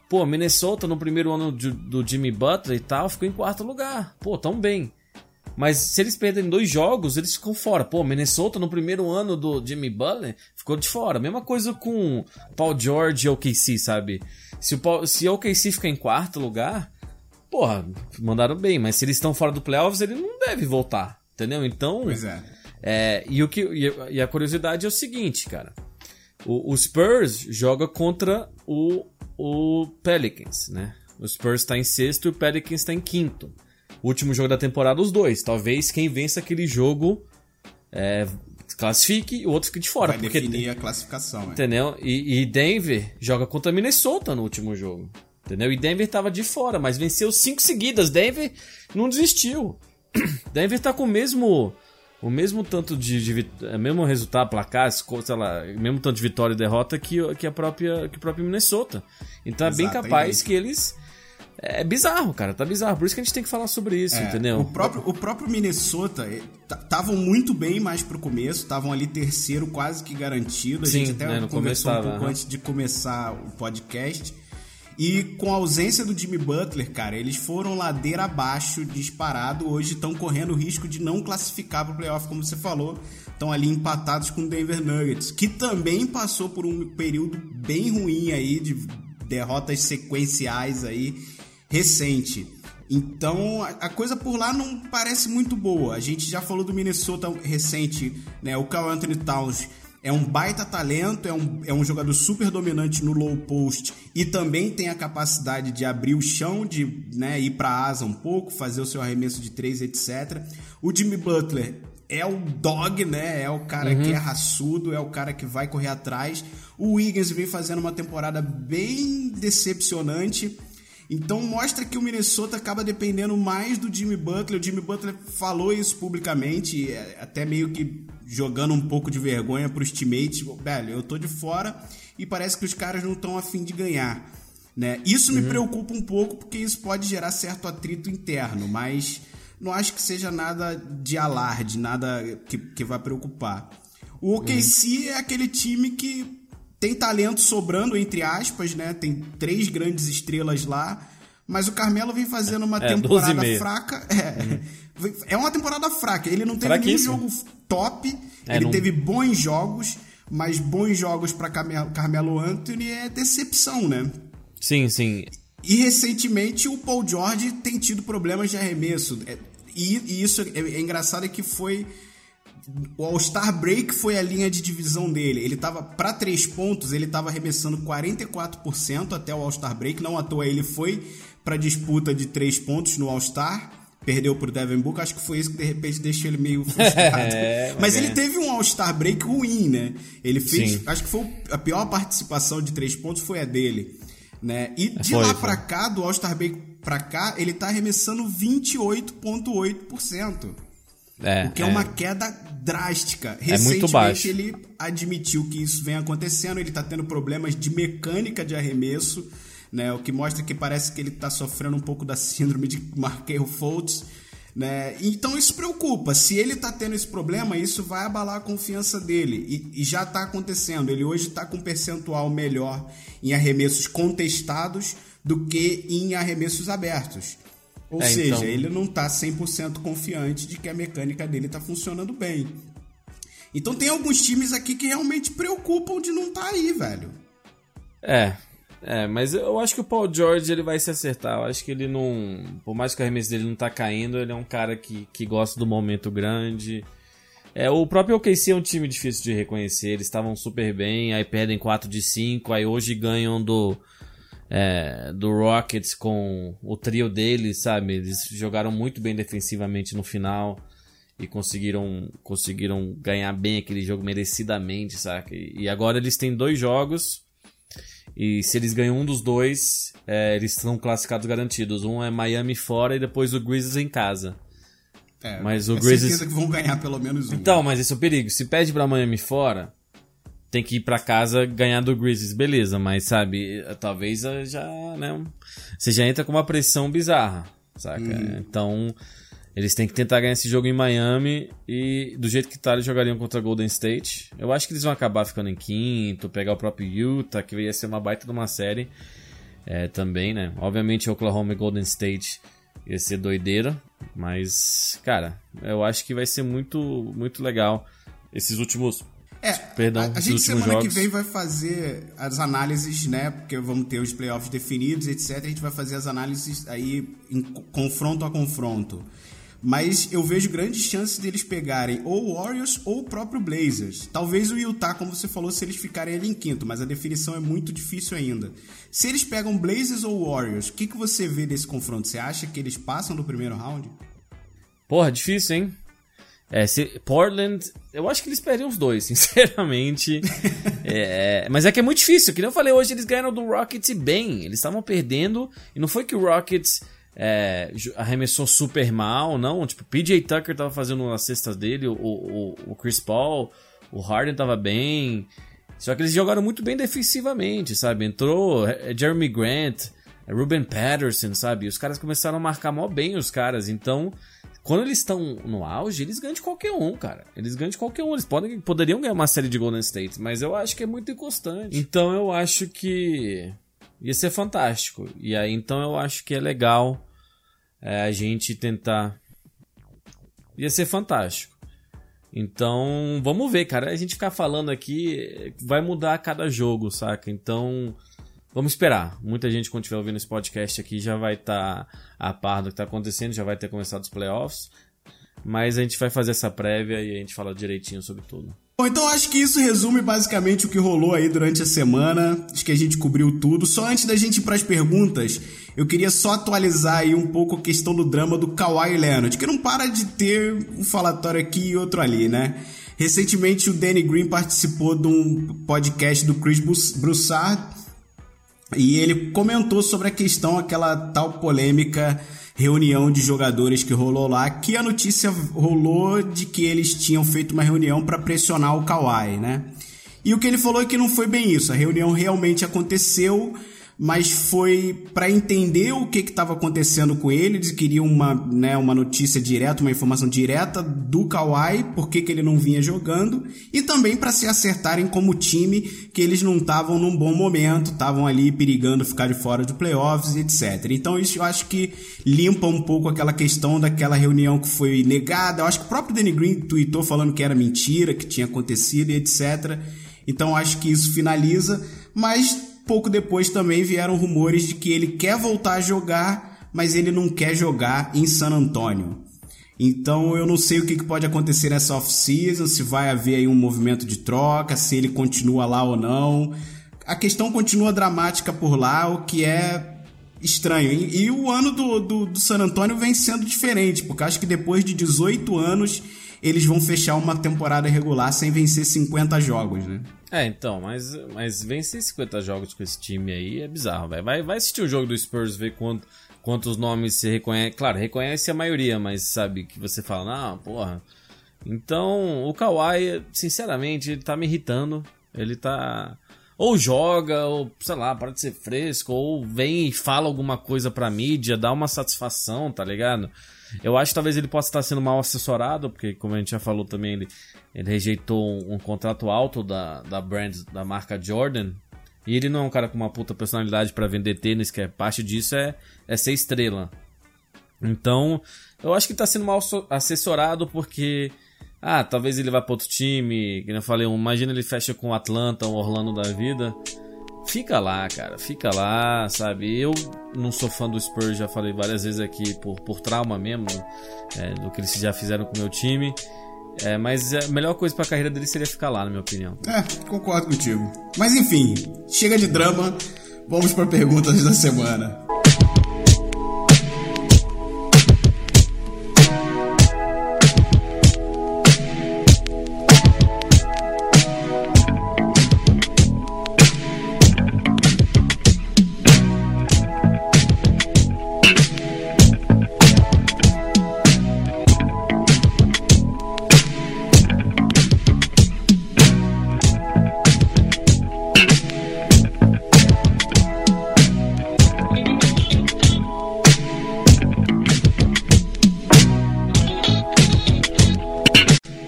pô, Minnesota no primeiro ano de- do Jimmy Butler e tal, ficou em quarto lugar. Pô, tão bem. Mas se eles perderem dois jogos, eles ficam fora. Pô, Minnesota no primeiro ano do Jimmy Butler ficou de fora. Mesma coisa com Paul George e OKC, sabe? Se o, Paul, se OKC ficar em quarto lugar, porra, mandaram bem. Mas se eles estão fora do playoffs, ele não deve voltar. Entendeu? Então. Pois é. É, e, o que, e a- e a curiosidade é o seguinte, cara. O, o Spurs joga contra o, o Pelicans, né? O Spurs está em sexto e o Pelicans está em quinto. O último jogo da temporada, os dois. Talvez quem vença aquele jogo é, classifique e o outro fique de fora. Vai porque, definir a classificação. É. Entendeu? E, e Denver joga contra Minnesota no último jogo. Entendeu? E Denver tava de fora, mas venceu cinco seguidas. Denver não desistiu. [CLEARS THROAT] Denver tá com o mesmo. O mesmo tanto de, de é, mesmo resultado, placar, sei lá, mesmo tanto de vitória e derrota que, o- que a própria que o próprio Minnesota. Então é bem capaz que eles é bizarro, cara, tá bizarro. Por isso que a gente tem que falar sobre isso, É, entendeu? O próprio, o próprio Minnesota estavam muito bem mais pro começo, estavam ali terceiro quase que garantido. A Sim, gente até né, conversou um pouco antes de começar o podcast. E com a ausência do Jimmy Butler, cara, eles foram ladeira abaixo, disparado. Hoje estão correndo o risco de não classificar pro playoff, como você falou. Estão ali empatados com o Denver Nuggets, que também passou por um período bem ruim aí, de derrotas sequenciais aí. recente. Então a coisa por lá não parece muito boa. A gente já falou do Minnesota recente, né? O Carl Anthony Towns é um baita talento, é um, é um jogador super dominante no low post e também tem a capacidade de abrir o chão, de né, ir para asa um pouco, fazer o seu arremesso de três, etc. O Jimmy Butler é o dog, né? É o cara uhum. que é raçudo, é o cara que vai correr atrás. O Wiggins vem fazendo uma temporada bem decepcionante. Então mostra que o Minnesota acaba dependendo mais do Jimmy Butler. O Jimmy Butler falou isso publicamente, é, até meio que jogando um pouco de vergonha para os teammates. Velho, eu tô de fora e parece que os caras não estão afim de ganhar. Né? Isso uhum. me preocupa um pouco porque isso pode gerar certo atrito interno, mas não acho que seja nada de alarde, nada que, que vai preocupar. O OKC uhum. é aquele time que tem talento sobrando, entre aspas, né? Tem três grandes estrelas lá. Mas o Carmelo vem fazendo uma é, temporada fraca. É, uhum. é uma temporada fraca. Ele não teve nenhum jogo top. É, ele não... teve bons jogos, mas bons jogos para Carmelo Anthony é decepção, né? Sim, sim. E recentemente o Paul George tem tido problemas de arremesso. É, e, e isso é, é engraçado é que foi o All-Star Break foi a linha de divisão dele. Ele tava para três pontos, ele tava arremessando 44% até o All-Star Break. Não à toa ele foi para disputa de três pontos no All-Star. Perdeu pro Devin Booker, acho que foi isso que de repente deixou ele meio [LAUGHS] frustrado. é, mas ele teve um All-Star Break ruim, né? Ele fez, Sim. acho que foi a pior participação de três pontos foi a dele, né? E de foi, lá para cá, do All-Star Break para cá, ele tá arremessando 28.8%. É, o que é, é, uma queda drástica. Recentemente é muito baixo. ele admitiu que isso vem acontecendo, ele está tendo problemas de mecânica de arremesso, né? O que mostra que parece que ele está sofrendo um pouco da síndrome de Markel Fultz, né? Então isso preocupa. Se ele está tendo esse problema, isso vai abalar a confiança dele. E, e já está acontecendo. Ele hoje está com um percentual melhor em arremessos contestados do que em arremessos abertos. Ou é, seja, então... ele não tá 100% confiante de que a mecânica dele tá funcionando bem. Então tem alguns times aqui que realmente preocupam de não tá aí, velho. É. É, mas eu acho que o Paul George ele vai se acertar. Eu acho que ele não. Por mais que o arremesso dele não tá caindo, ele é um cara que, que gosta do momento grande. É, o próprio OKC é um time difícil de reconhecer. Eles estavam super bem, aí perdem 4 de 5, aí hoje ganham do, é, do Rockets com o trio deles, sabe? Eles jogaram muito bem defensivamente no final e conseguiram conseguiram ganhar bem aquele jogo merecidamente, saca? E agora eles têm dois jogos e se eles ganham um dos dois, é, eles estão classificados garantidos. Um é Miami fora e depois o Grizzlies em casa. É, mas o é Grizzlies certeza que vão ganhar pelo menos um. Então, mas esse é o perigo. Se pede para Miami fora, tem que ir para casa ganhar do Grizzlies, beleza, mas sabe, talvez já, né, você já entra com uma pressão bizarra, saca? Hum. Então, eles têm que tentar ganhar esse jogo em Miami e do jeito que tá, eles jogariam contra Golden State. Eu acho que eles vão acabar ficando em quinto, pegar o próprio Utah, que ia ser uma baita de uma série é, também, né? Obviamente Oklahoma e Golden State ia ser doideira, mas, cara, eu acho que vai ser muito, muito legal esses últimos é, Perdão, a, a gente semana jogos. que vem vai fazer as análises, né? Porque vamos ter os playoffs definidos, etc. A gente vai fazer as análises aí em confronto a confronto. Mas eu vejo grandes chances deles pegarem ou o Warriors ou o próprio Blazers. Talvez o Utah, como você falou, se eles ficarem ali em quinto, mas a definição é muito difícil ainda. Se eles pegam Blazers ou Warriors, o que, que você vê desse confronto? Você acha que eles passam do primeiro round? Porra, difícil, hein? É, se, Portland, eu acho que eles perdem os dois, [LAUGHS] sinceramente. é, mas é que é muito difícil, que nem eu falei hoje, eles ganharam do Rockets bem. Eles estavam perdendo, e não foi que o Rockets é, arremessou super mal, não. Tipo, PJ Tucker tava fazendo as cestas dele, o, o, o Chris Paul, o Harden tava bem. Só que eles jogaram muito bem defensivamente, sabe? Entrou é, Jeremy Grant, Ruben Patterson, sabe? Os caras começaram a marcar mó bem os caras, então quando eles estão no auge, eles ganham de qualquer um, cara. Eles ganham de qualquer um. Eles podem, poderiam ganhar uma série de Golden State, mas eu acho que é muito inconstante. Então eu acho que ia ser fantástico. E aí então eu acho que é legal é, a gente tentar. Ia ser fantástico. Então, vamos ver, cara. A gente ficar falando aqui vai mudar a cada jogo, saca? Então, Vamos esperar. Muita gente, quando estiver ouvindo esse podcast aqui, já vai estar tá a par do que está acontecendo, já vai ter começado os playoffs. Mas a gente vai fazer essa prévia e a gente fala direitinho sobre tudo. Bom, então acho que isso resume basicamente o que rolou aí durante a semana. Acho que a gente cobriu tudo. Só antes da gente ir para as perguntas, eu queria só atualizar aí um pouco a questão do drama do Kawhi Leonard, que não para de ter um falatório aqui e outro ali, né? Recentemente o Danny Green participou de um podcast do Chris Broussard e ele comentou sobre a questão, aquela tal polêmica reunião de jogadores que rolou lá, que a notícia rolou de que eles tinham feito uma reunião para pressionar o Kawhi, né? E o que ele falou é que não foi bem isso. A reunião realmente aconteceu, mas foi para entender o que estava acontecendo com ele. Eles queriam uma, né, uma notícia direta, uma informação direta do Kawhi, por que, que ele não vinha jogando, e também para se acertarem como time, que eles não estavam num bom momento, estavam ali perigando ficar de fora de playoffs, etc. Então isso eu acho que limpa um pouco aquela questão daquela reunião que foi negada. Eu acho que o próprio Danny Green tweetou falando que era mentira, que tinha acontecido e etc. Então acho que isso finaliza, mas Pouco depois também vieram rumores de que ele quer voltar a jogar, mas ele não quer jogar em San Antonio. Então eu não sei o que pode acontecer nessa off-season, se vai haver aí um movimento de troca, se ele continua lá ou não. A questão continua dramática por lá, o que é estranho. E, e o ano do, do, do, San Antonio vem sendo diferente, porque acho que depois de 18 anos eles vão fechar uma temporada regular sem vencer 50 jogos, né? É, então, mas, mas vencer 50 jogos com esse time aí é bizarro, velho. Vai, vai assistir o jogo do Spurs, ver quanto, quantos nomes se reconhece. Claro, reconhece a maioria, mas sabe que você fala, não, porra. Então, o Kawhi, sinceramente, ele tá me irritando. Ele tá. Ou joga, ou sei lá, para de ser fresco, ou vem e fala alguma coisa pra mídia, dá uma satisfação, tá ligado? Eu acho que talvez ele possa estar sendo mal assessorado, porque, como a gente já falou também, ele, ele rejeitou um, um contrato alto da, da brand, da marca Jordan. E ele não é um cara com uma puta personalidade para vender tênis, que é parte disso é, é ser estrela. Então, eu acho que tá sendo mal assessorado porque. Ah, talvez ele vá para outro time. Que eu falei, imagina ele fecha com o Atlanta ou Orlando da vida. Fica lá, cara, fica lá, sabe? Eu não sou fã do Spurs, já falei várias vezes aqui por, por trauma mesmo, é, do que eles já fizeram com o meu time. É, mas a melhor coisa para a carreira dele seria ficar lá, na minha opinião. É, concordo contigo. Mas enfim, chega de drama, vamos para perguntas da semana.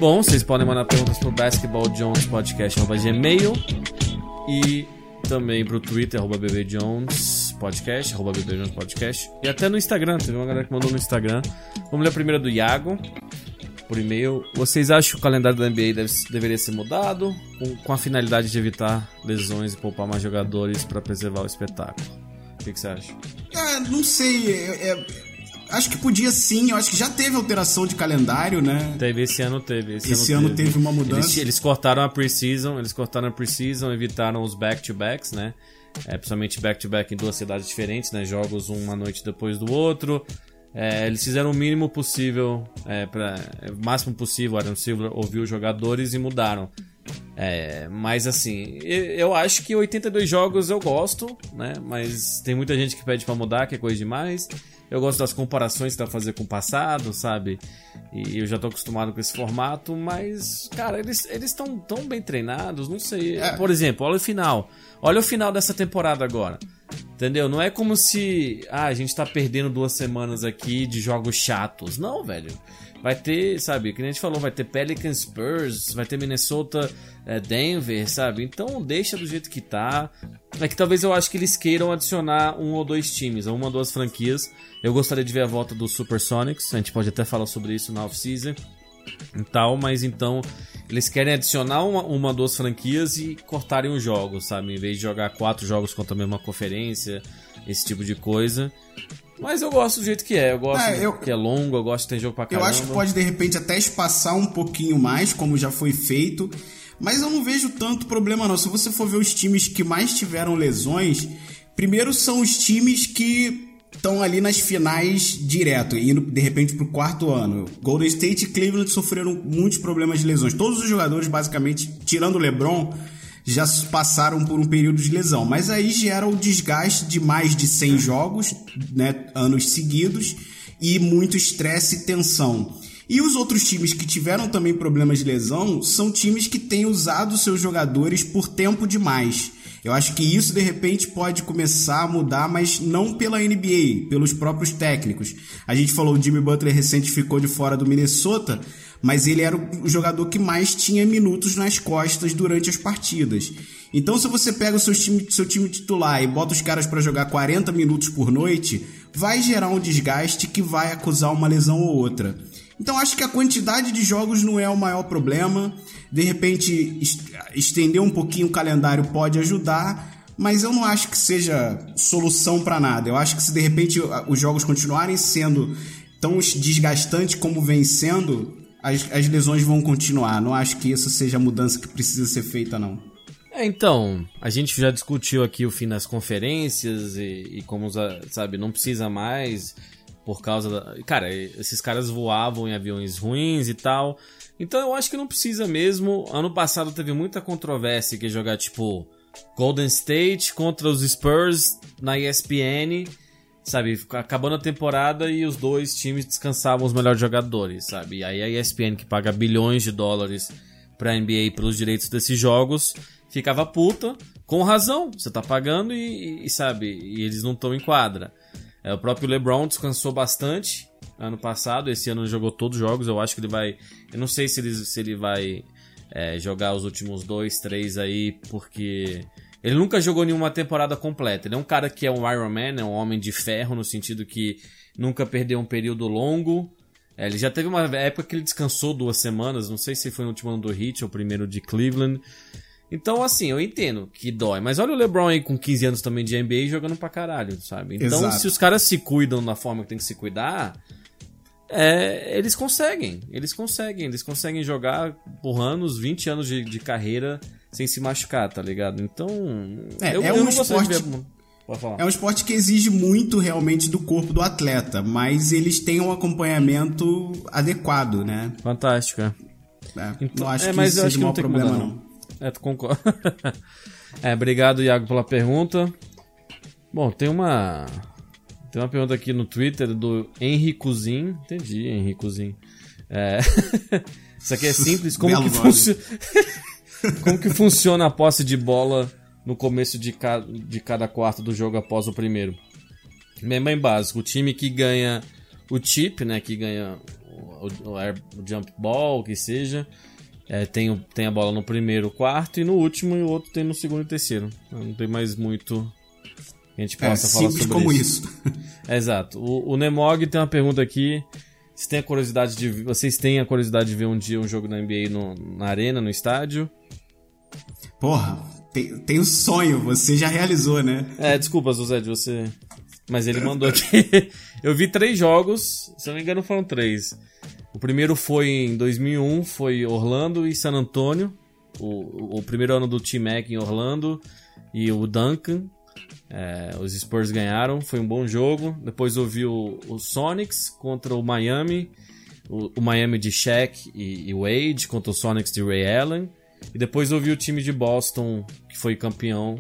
Bom, vocês podem mandar perguntas pro basketballjonespodcast.gmail e também pro Twitter, arroba bbjonespodcast, arroba bbjonespodcast e até no Instagram, teve uma galera que mandou no Instagram. Vamos ler a primeira do Iago, por e-mail. Vocês acham que o calendário da NBA deve, deveria ser mudado com, com a finalidade de evitar lesões e poupar mais jogadores para preservar o espetáculo? O que, que você acha? Ah, não sei, é, é Acho que podia sim, eu acho que já teve alteração de calendário, né? Teve, esse ano teve. Esse, esse ano, teve. teve. uma mudança. Eles, eles cortaram a pre-season, eles cortaram a pre-season, evitaram os back-to-backs, né? É, principalmente back-to-back em duas cidades diferentes, né? Jogos uma noite depois do outro. É, eles fizeram o mínimo possível, é, pra, é, o máximo possível. Adam Silver ouviu os jogadores e mudaram. É, mas assim, eu acho que 82 jogos eu gosto, né? Mas tem muita gente que pede para mudar, que é coisa demais. Eu gosto das comparações que dá pra fazer com o passado, sabe? E eu já tô acostumado com esse formato, mas, cara, eles estão tão bem treinados, não sei. É. Por exemplo, olha o final. Olha o final dessa temporada agora. Entendeu? Não é como se ah, a gente tá perdendo duas semanas aqui de jogos chatos. Não, velho. Vai ter, sabe, que a gente falou, vai ter Pelicans Spurs, vai ter Minnesota é, Denver, sabe? Então deixa do jeito que tá. É que talvez eu acho que eles queiram adicionar um ou dois times, uma ou duas franquias. Eu gostaria de ver a volta do Supersonics, a gente pode até falar sobre isso na off-season. e tal, mas então eles querem adicionar uma, uma duas franquias e cortarem os jogos, sabe? Em vez de jogar quatro jogos contra a mesma conferência, esse tipo de coisa. Mas eu gosto do jeito que é, eu gosto É, eu- que é longo, eu gosto de ter jogo pra Eu caramba. acho que pode de repente até espaçar um pouquinho mais, como já foi feito. Mas eu não vejo tanto problema não. Se você for ver os times que mais tiveram lesões, primeiro são os times que estão ali nas finais direto, indo de repente pro quarto ano. Golden State e Cleveland sofreram muitos problemas de lesões. Todos os jogadores, basicamente, tirando o LeBron, já passaram por um período de lesão. Mas aí gera o desgaste de mais de 100 jogos, né, anos seguidos, e muito estresse e tensão. E os outros times que tiveram também problemas de lesão são times que têm usado seus jogadores por tempo demais. Eu acho que isso de repente pode começar a mudar, mas não pela NBA, pelos próprios técnicos. A gente falou o Jimmy Butler recente ficou de fora do Minnesota, mas ele era o jogador que mais tinha minutos nas costas durante as partidas. Então, se você pega o seu time, seu time titular e bota os caras para jogar 40 minutos por noite, vai gerar um desgaste que vai acusar uma lesão ou outra. Então, acho que a quantidade de jogos não é o maior problema. De repente, est- estender um pouquinho o calendário pode ajudar, mas eu não acho que seja solução para nada. Eu acho que se de repente os jogos continuarem sendo tão desgastantes como vem sendo, as, as lesões vão continuar. Não acho que isso seja a mudança que precisa ser feita, não. É, então, a gente já discutiu aqui o fim das conferências e, e como, sabe, não precisa mais por causa da... Cara, esses caras voavam em aviões ruins e tal. Então eu acho que não precisa mesmo. Ano passado teve muita controvérsia que jogar, tipo, Golden State contra os Spurs na ESPN, sabe? Acabando a temporada e os dois times descansavam os melhores jogadores, sabe? E aí a ESPN, que paga bilhões de dólares pra NBA pelos direitos desses jogos, ficava puta, com razão. Você tá pagando e, e, sabe, e eles não estão em quadra. É, o próprio LeBron descansou bastante ano passado, esse ano jogou todos os jogos. Eu acho que ele vai. Eu não sei se ele, se ele vai é, jogar os últimos dois, três aí, porque ele nunca jogou nenhuma temporada completa. Ele é um cara que é um Iron Man, é um homem de ferro, no sentido que nunca perdeu um período longo. É, ele já teve uma época que ele descansou duas semanas, não sei se foi no último ano do Heat ou primeiro de Cleveland. Então, assim, eu entendo que dói. Mas olha o LeBron aí com 15 anos também de NBA jogando pra caralho, sabe? Então, Exato. se os caras se cuidam da forma que tem que se cuidar, é, eles conseguem. Eles conseguem. Eles conseguem jogar por anos, 20 anos de, de carreira sem se machucar, tá ligado? Então. É, eu, é eu um esporte-. É um esporte que exige muito realmente do corpo do atleta, mas eles têm um acompanhamento adequado, né? Fantástico, é. É, Então, não acho é, que mas seja que problema, mudar, não. não. É, tu concorda. [LAUGHS] é, obrigado, Iago, pela pergunta. Bom, tem uma. Tem uma pergunta aqui no Twitter do Henricozinho. Entendi, Henricozinho. É... [LAUGHS] Isso aqui é simples. Como que, nome. Como que funciona a posse de bola no começo de, ca... de cada quarto do jogo após o primeiro? Bem, bem básico. O time que ganha o chip, né? Que ganha o, o, air- o jump ball, que seja. é, tem, o- tem a bola no primeiro quarto e no último, e o outro tem no segundo e terceiro. Não tem mais muito que a gente É possa falar simples sobre como isso. isso. [LAUGHS] [LAUGHS] Exato. O, o Nemog tem uma pergunta aqui. Vocês têm a curiosidade de vocês têm a curiosidade de ver um dia um jogo da NBA no- na arena, no estádio? Porra, tem, tem um sonho, você já realizou, né? É, desculpa, de você. Mas ele mandou aqui. [LAUGHS] Eu vi três jogos, se não me engano foram três. O primeiro foi em 2001, foi Orlando e San Antônio. O, o primeiro ano do T-Mac em Orlando e o Duncan. É, os Spurs ganharam, foi um bom jogo. Depois eu vi o, o Sonics contra o Miami. O, o Miami de Shaq e, e Wade contra o Sonics de Ray Allen. E depois eu vi o time de Boston, que foi campeão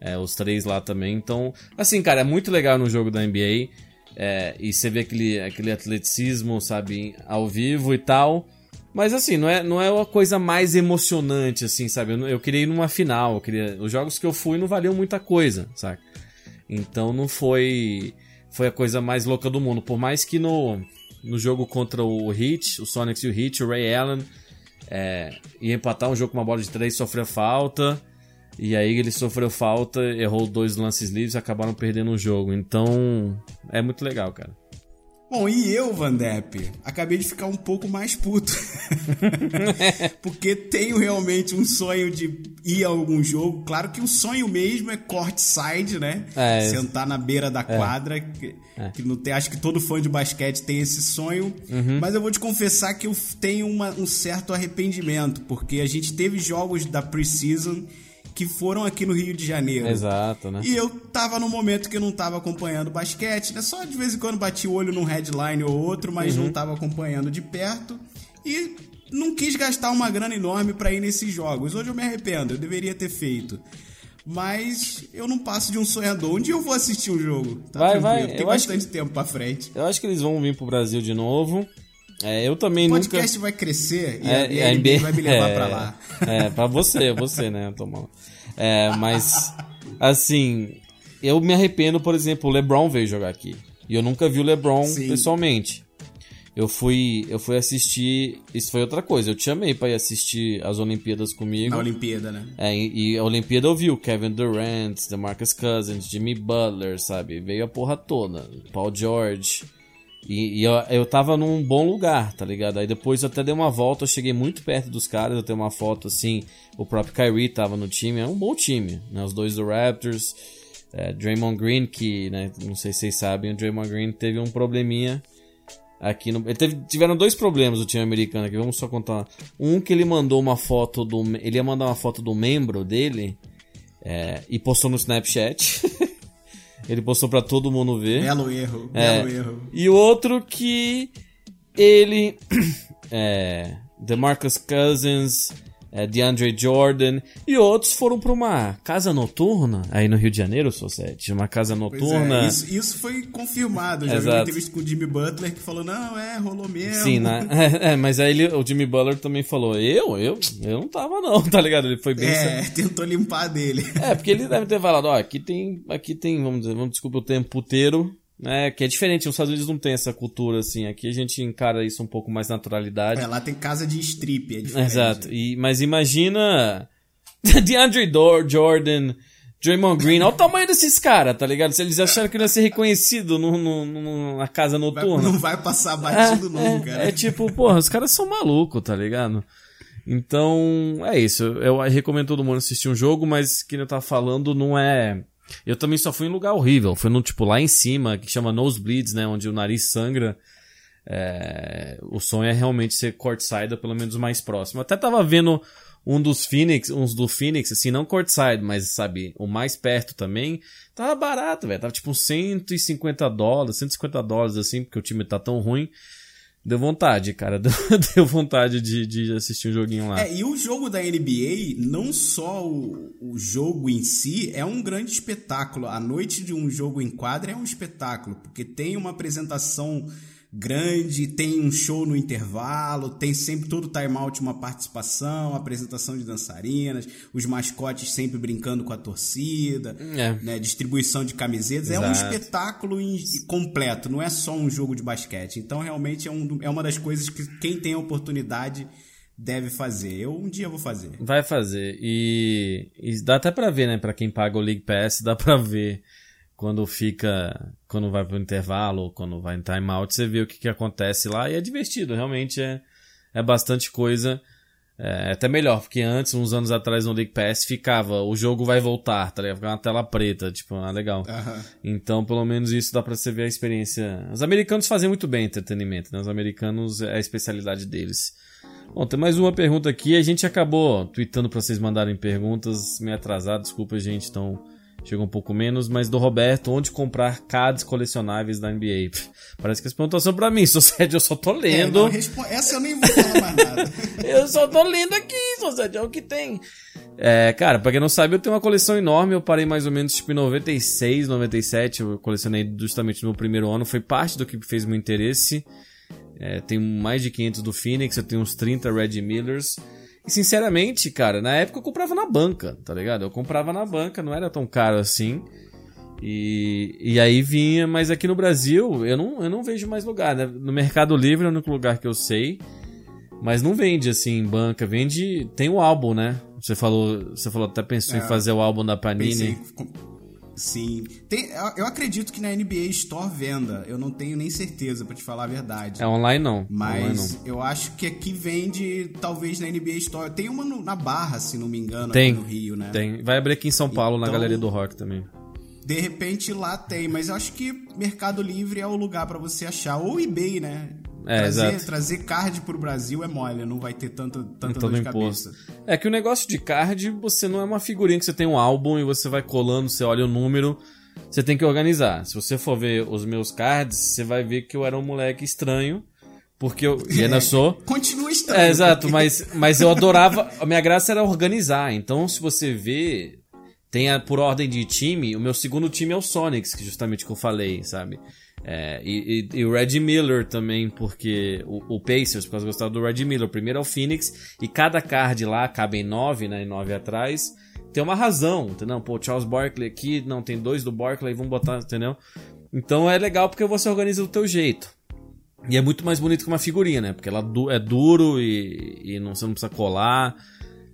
é, os três lá também. Então, assim, cara, é muito legal no jogo da NBA. é, e você vê aquele, aquele atleticismo, sabe, ao vivo e tal. Mas assim, não é, não é uma coisa mais emocionante, assim, sabe? Eu, eu queria ir numa final. Eu queria, os jogos que eu fui não valiam muita coisa, sabe? Então não foi foi a coisa mais louca do mundo. Por mais que no, no jogo contra o Heat, o Sonics e o Heat, o Ray Allen é, ia empatar um jogo com uma bola de três, sofreu falta. E aí ele sofreu falta, errou dois lances livres e acabaram perdendo o jogo. Então, é muito legal, cara. Bom, e eu, Van Depp, acabei de ficar um pouco mais puto. [LAUGHS] Porque tenho realmente um sonho de ir a algum jogo. Claro que o sonho mesmo é courtside, né? É. Sentar na beira da quadra. Que, que não tem, acho que todo fã de basquete tem esse sonho. Mas eu vou te confessar que eu tenho uma- um certo arrependimento. Porque a gente teve jogos da preseason que foram aqui no Rio de Janeiro. Exato, né? E eu tava no momento que eu não tava acompanhando basquete, né? Só de vez em quando bati o olho num headline ou outro, mas Uhum. não tava acompanhando de perto. E não quis gastar uma grana enorme pra ir nesses jogos. Hoje eu me arrependo, eu deveria ter feito. Mas eu não passo de um sonhador. Um dia eu vou assistir um jogo. Tá Vai, tranquilo, vai. Tem Eu acho bastante tempo pra frente. Eu acho que eles vão vir pro Brasil de novo. É, eu também O nunca. podcast vai crescer e É, a, e a NBA [LAUGHS] vai me levar é, pra lá. É, pra você, você, né, Tomão? É, mas, assim, eu me arrependo, por exemplo, o LeBron veio jogar aqui. E eu nunca vi o LeBron Sim. pessoalmente. Eu fui, eu fui assistir. Isso foi outra coisa. Eu te chamei pra ir assistir as Olimpíadas comigo. Na Olimpíada, né? É, e, e a Olimpíada eu vi o Kevin Durant, DeMarcus Cousins, Jimmy Butler, sabe? Veio a porra toda. Paul George. E, e eu, eu tava num bom lugar, tá ligado? Aí depois eu até dei uma volta, eu cheguei muito perto dos caras, eu tenho uma foto assim, o próprio Kyrie tava no time, é um bom time, né? Os dois do Raptors, é, Draymond Green, que, né, não sei se vocês sabem, o Draymond Green teve um probleminha aqui no... Ele teve, tiveram dois problemas o time americano aqui, vamos só contar. Um que ele mandou uma foto do... Ele ia mandar uma foto do membro dele é, e postou no Snapchat. [LAUGHS] ele postou pra todo mundo ver. Belo erro, É. belo erro. E o outro que ele. [CLEARS THROAT] É. DeMarcus Cousins, é, DeAndre Jordan e outros foram pra uma casa noturna aí no Rio de Janeiro, Society. Uma casa Pois noturna. é, isso, isso foi confirmado. Eu Já vi Exato. uma entrevista com o Jimmy Butler que falou: não, é, rolou mesmo. Sim, né? [LAUGHS] É, é, mas aí ele- o Jimmy Butler também falou: Eu? Eu? Eu não tava, não, [LAUGHS] tá ligado? Ele foi bem. É, tentou limpar dele. É, porque ele deve ter falado, ó, aqui tem, aqui tem, vamos dizer, vamos desculpa o termo puteiro, né, que é diferente, nos Estados Unidos não tem essa cultura assim, aqui a gente encara isso um pouco mais naturalidade. É, lá tem casa de strip, é diferente. Exato. E, mas imagina [LAUGHS] DeAndre Dor, Jordan, Draymond Green, olha o tamanho desses caras, tá ligado? Se eles acharam que ele ia ser reconhecido no, no- no- na casa Vai- noturna. não vai passar batido É, nunca, é, né? é tipo, porra, os caras são malucos, tá ligado? Então, é isso. Eu recomendo todo mundo assistir um jogo, mas que eu tava falando não é. Eu também só fui em lugar horrível. Foi no tipo lá em cima, que chama nosebleeds, né? Onde o nariz sangra. É, o sonho é realmente ser courtside, ou pelo menos mais próximo. Até tava vendo um dos Phoenix, uns do Phoenix, assim, não courtside, mas sabe, o mais perto também. Tava barato, velho. Tava tipo uns 150 dólares, 150 dólares, assim, porque o time tá tão ruim. Deu vontade, cara. [LAUGHS] Deu, vontade de, de assistir um joguinho lá. É, e o jogo da NBA, não só o, o jogo em si, é um grande espetáculo. A noite de um jogo em quadra é um espetáculo, porque tem uma apresentação grande, tem um show no intervalo, tem sempre todo timeout uma participação, apresentação de dançarinas, os mascotes sempre brincando com a torcida, É. né, distribuição de camisetas. É um Exato. espetáculo completo, não é só um jogo de basquete. Então, realmente, é, um- é uma das coisas que quem tem a oportunidade deve fazer. Eu um dia vou fazer. Vai fazer. E, e dá até pra ver, né? Pra quem paga o League Pass, dá pra ver quando fica. Quando vai pro intervalo ou quando vai em timeout, você vê o que, que acontece lá e é divertido. Realmente é, é bastante coisa. É até melhor, porque antes, uns anos atrás no League Pass, ficava o jogo vai voltar, tá ligado? Ficava uma tela preta, tipo, ah, legal. Então, pelo menos isso dá pra você ver a experiência. Os americanos fazem muito bem entretenimento, né? Os americanos é a especialidade deles. Bom, tem mais uma pergunta aqui. A gente acabou tweetando pra vocês mandarem perguntas, meio atrasado, desculpa, gente, então chegou um pouco menos. Mas do Roberto, onde comprar cards colecionáveis da NBA? Parece que as perguntas são pra mim, Sociedade, eu só tô É, lendo. respo- Essa eu nem vou falar mais nada. [LAUGHS] Eu só tô lendo aqui, Sociedade, é o que tem. É, cara, pra quem não sabe, eu tenho uma coleção enorme. Eu parei mais ou menos tipo em 96, 97. Eu colecionei justamente no meu primeiro ano. Foi parte do que fez meu interesse. É, tenho mais de 500 do Phoenix, eu tenho uns 30 Red Millers. E sinceramente, cara, na época eu comprava na banca, tá ligado? Eu comprava na banca, não era tão caro assim. E, e aí vinha, mas aqui no Brasil eu não, eu não vejo mais lugar, né? No Mercado Livre é o único lugar que eu sei. Mas não vende assim em banca, vende. Tem o álbum, né? Você falou, você falou até pensou em É, fazer o álbum da Panini. Pensei, Sim. Tem, eu- acredito que na NBA Store venda. Eu não tenho nem certeza, pra te falar a verdade. É online não. online Mas não. eu acho que aqui vende, talvez, na NBA Store. Tem uma no- na Barra, se não me engano, Tem. no Rio, né? Tem. Vai abrir aqui em São Paulo, na Então- Galeria do Rock também. De repente lá tem, mas eu acho que Mercado Livre é o lugar pra você achar. Ou eBay, né? É, trazer, exato. trazer card pro Brasil é mole, não vai ter tanta, tanta dor de imposto. cabeça. É que o negócio de card, você não é uma figurinha que você tem um álbum e você vai colando, você olha o número, você tem que organizar. Se você for ver os meus cards, você vai ver que eu era um moleque estranho, porque eu e ainda [LAUGHS] sou. Continua estranho. É, exato, mas, mas eu adorava. A minha graça era organizar. Então, se você vê, tem a, por ordem de time, o meu segundo time é o Sonics, que justamente que eu falei, sabe? É, e, e- e o Red Miller também, porque o, o Pacers, por causa gostava do Red Miller. Primeiro é o Phoenix, e cada card lá cabe em nove, né? E nove atrás. Tem uma razão, entendeu? Pô, Charles Barkley aqui, não, tem dois do Barkley, vamos botar, entendeu? Então é legal porque você organiza do teu jeito. E é muito mais bonito que uma figurinha, né? Porque ela du- é duro e, e não, você não precisa colar.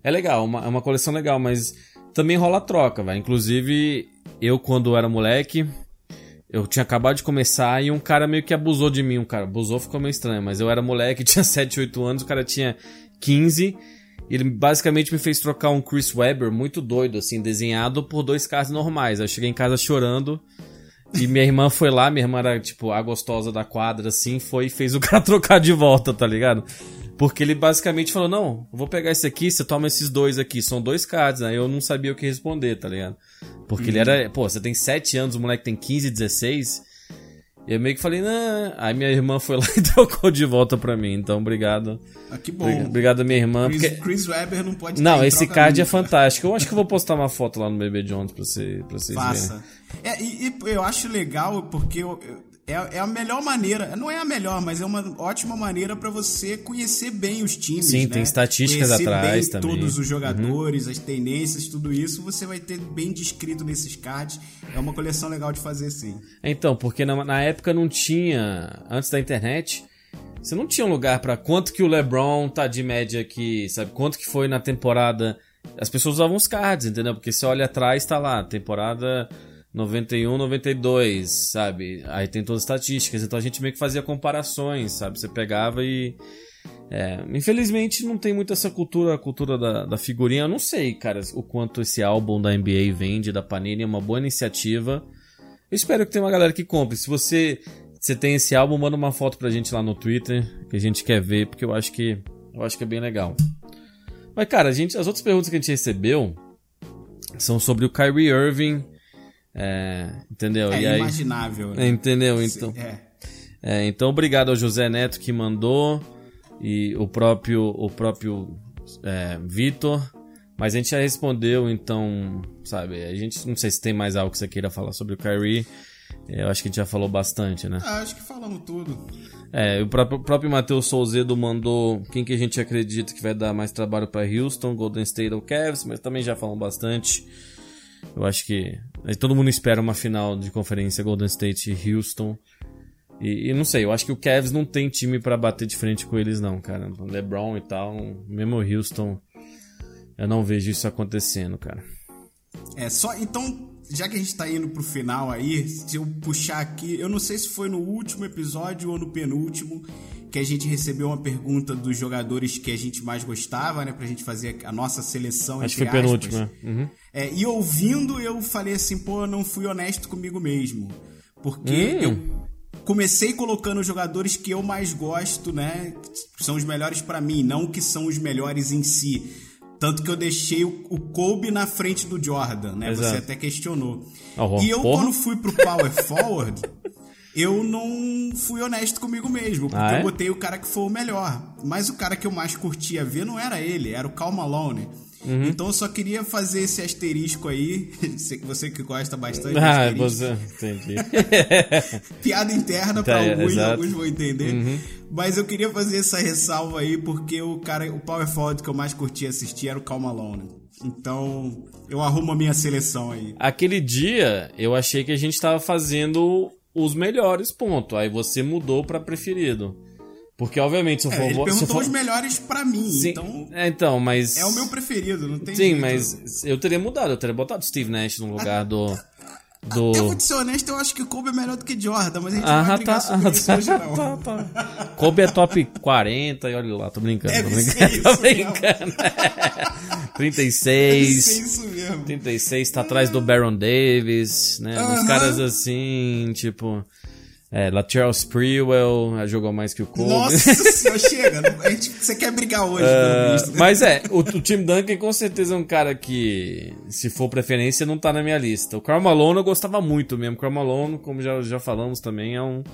É legal, uma- é uma coleção legal, mas também rola troca, vai. Inclusive, eu quando era moleque, eu tinha acabado de começar e um cara meio que abusou de mim. Um cara abusou, ficou meio estranho, mas eu era moleque, [LAUGHS] tinha 7, 8 anos, o cara tinha 15. e Ele basicamente me fez trocar um Chris Webber muito doido, assim, desenhado por dois caras normais. Eu cheguei em casa chorando. E minha irmã foi lá, minha irmã era, tipo, a gostosa da quadra, assim, foi e fez o [LAUGHS] cara trocar de volta, tá ligado? Porque ele basicamente falou, não, vou pegar esse aqui, você toma esses dois aqui, são dois cards, aí eu não sabia o que responder, tá ligado? Porque ele era, pô, você tem 7 anos, o moleque tem 15, 16, e eu meio que falei, não, aí minha irmã foi lá [LAUGHS] e trocou de volta pra mim, então obrigado, Ah, que bom. obrigado, minha irmã, Chris, porque... Chris Webber não pode Não, esse card é nunca. fantástico. Eu acho que eu vou postar uma foto lá no Bebê Jones pra, você, pra vocês verem. Faça. É, e, e eu acho legal porque eu- eu- é, é a melhor maneira, não é a melhor, mas é uma ótima maneira pra você conhecer bem os times. Sim, né? tem estatísticas conhecer atrás bem também. Todos os jogadores, as tendências, tudo isso você vai ter bem descrito nesses cards. É uma coleção legal de fazer sim. Então, porque na, na época não tinha, antes da internet, você não tinha um lugar pra quanto que o LeBron tá de média aqui, sabe? Quanto que foi na temporada. As pessoas usavam os cards, entendeu? Porque você olha atrás, tá lá, temporada 91, 92, sabe? Aí tem todas as estatísticas, então a gente meio que fazia comparações, sabe? Você pegava e. É, infelizmente não tem muito essa cultura, a cultura da, da figurinha. Eu não sei, cara, o quanto esse álbum da NBA vende, da Panini, é uma boa iniciativa. Eu espero que tenha uma galera que compre. Se você, você tem esse álbum, manda uma foto pra gente lá no Twitter, que a gente quer ver, porque eu acho que eu acho que é bem legal. Mas cara, a gente, as outras perguntas que a gente recebeu são sobre o Kyrie Irving, é, entendeu? É e aí, imaginável. né? entendeu? Então, É. é, então obrigado ao José Neto que mandou e o próprio o próprio é, Vitor. Mas a gente já respondeu, então, sabe, a gente não sei se tem mais algo que você queira falar sobre o Kyrie. É, Eu acho que a gente já falou bastante, né? Ah, acho que falamos tudo. É, o próprio, próprio Matheus Souzedo mandou quem que a gente acredita que vai dar mais trabalho para Houston, Golden State ou Cavs, mas também já falamos bastante. Eu acho que aí todo mundo espera uma final de conferência Golden State e Houston. E, e não sei, eu acho que o Cavs não tem time para bater de frente com eles não, cara. LeBron e tal, mesmo o Houston, eu não vejo isso acontecendo, cara. É, só. Então, já que a gente tá indo pro final aí, se eu puxar aqui, eu não sei se foi no último episódio ou no penúltimo, que a gente recebeu uma pergunta dos jogadores que a gente mais gostava, né? Pra gente fazer a nossa seleção. Acho que foi aspas. penúltimo, né? Uhum. É, e ouvindo, eu falei assim, pô, não fui honesto comigo mesmo. Porque Hum. eu comecei colocando os jogadores que eu mais gosto, né? Que são os melhores pra mim, não que são os melhores em si. Tanto que eu deixei o, o Kobe na frente do Jordan, né? Exato. Você até questionou. Ah, e eu, porra. quando fui pro Power Forward, [LAUGHS] eu não fui honesto comigo mesmo. Porque Ah, é? eu botei o cara que foi o melhor. Mas o cara que eu mais curtia ver não era ele, era o Cal Malone. Uhum. Então eu só queria fazer esse asterisco aí. [LAUGHS] Você que gosta bastante. Ah, você entendi. [LAUGHS] Piada interna Tá, pra é, alguns, exato. Uhum. alguns vão entender. Mas eu queria fazer essa ressalva aí porque o cara, o Power Forward que eu mais curtia assistir era o Cal Malone. Então eu arrumo a minha seleção aí. Aquele dia eu achei que a gente tava fazendo os melhores, ponto. Aí você mudou pra preferido. Porque, obviamente, se eu É, for. ele se perguntou for... os melhores pra mim, Sim, então é, então, mas. é o meu preferido, não tem Sim, jeito. mas eu teria mudado, eu teria botado Steve Nash no lugar do. [LAUGHS] do. Eu vou te ser honesto, eu acho que o Kobe é melhor do que Jordan, mas a gente Ah, não vai tá, sobre ah, isso tá, hoje [LAUGHS] não. tá, tá. Kobe é top 40 e olha lá, tô brincando, tô [LAUGHS] [LAUGHS] Deve brincando, ser tô brincando. Deve 36. ser isso mesmo. 36 tá atrás do Baron Davis, né? Uns Aham. caras assim, tipo. É, Latrell Sprewell eh, jogou mais que o Kobe. Nossa [LAUGHS] senhora, chega. não- gente, você quer brigar hoje, né? Mas é, o, o Tim Duncan com certeza é um cara que, se for preferência, não tá na minha lista. O Karl Malone eu gostava muito mesmo. O Karl Malone, como já, já falamos também, é um,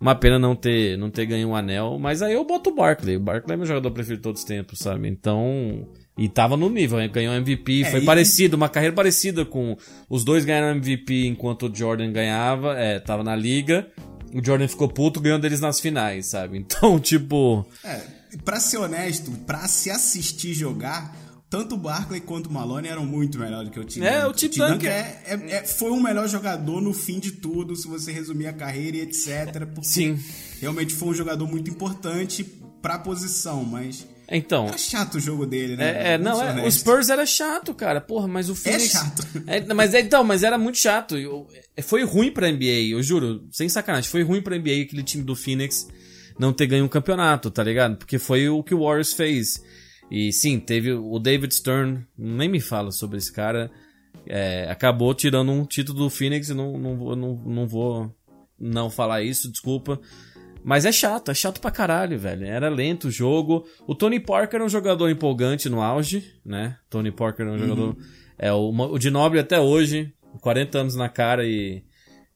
uma pena não ter, não ter ganho um anel. Mas aí eu boto o Barkley. O Barkley é meu jogador preferido de todos os tempos, sabe? Então... E tava no nível, ganhou MVP, É, foi e- parecido, uma carreira parecida com... Os dois ganharam MVP enquanto o Jordan ganhava, é, tava na liga. O Jordan ficou puto, ganhou deles nas finais, sabe? [LAUGHS] Então, tipo... É, pra ser honesto, pra se assistir jogar, tanto o Barkley quanto o Malone eram muito melhores do que o Tim É, Duncan. o Tim Duncan é, é- é- foi o melhor jogador no fim de tudo, se você resumir a carreira e etc. Sim. realmente foi um jogador muito importante pra posição, mas Então... era chato o jogo dele, né? É, é, não, é, o. Spurs era chato, cara. Porra, mas o Phoenix... chato. [LAUGHS] É, mas é, então, mas era muito chato. Eu- foi ruim pra NBA, eu juro, sem sacanagem. Foi ruim pra NBA aquele time do Phoenix não ter ganho um campeonato, tá ligado? Porque foi o que o Warriors fez. E sim, teve o David Stern, nem me fala sobre esse cara. é, acabou tirando um título do Phoenix, eu não, não, vou, não, não vou não falar isso, desculpa. Mas é chato, é chato pra caralho, velho. Era lento o jogo. O Tony Parker era um jogador empolgante no auge, né? Tony Parker era um jogador. É, o, o de Nobre até hoje, 40 anos na cara e,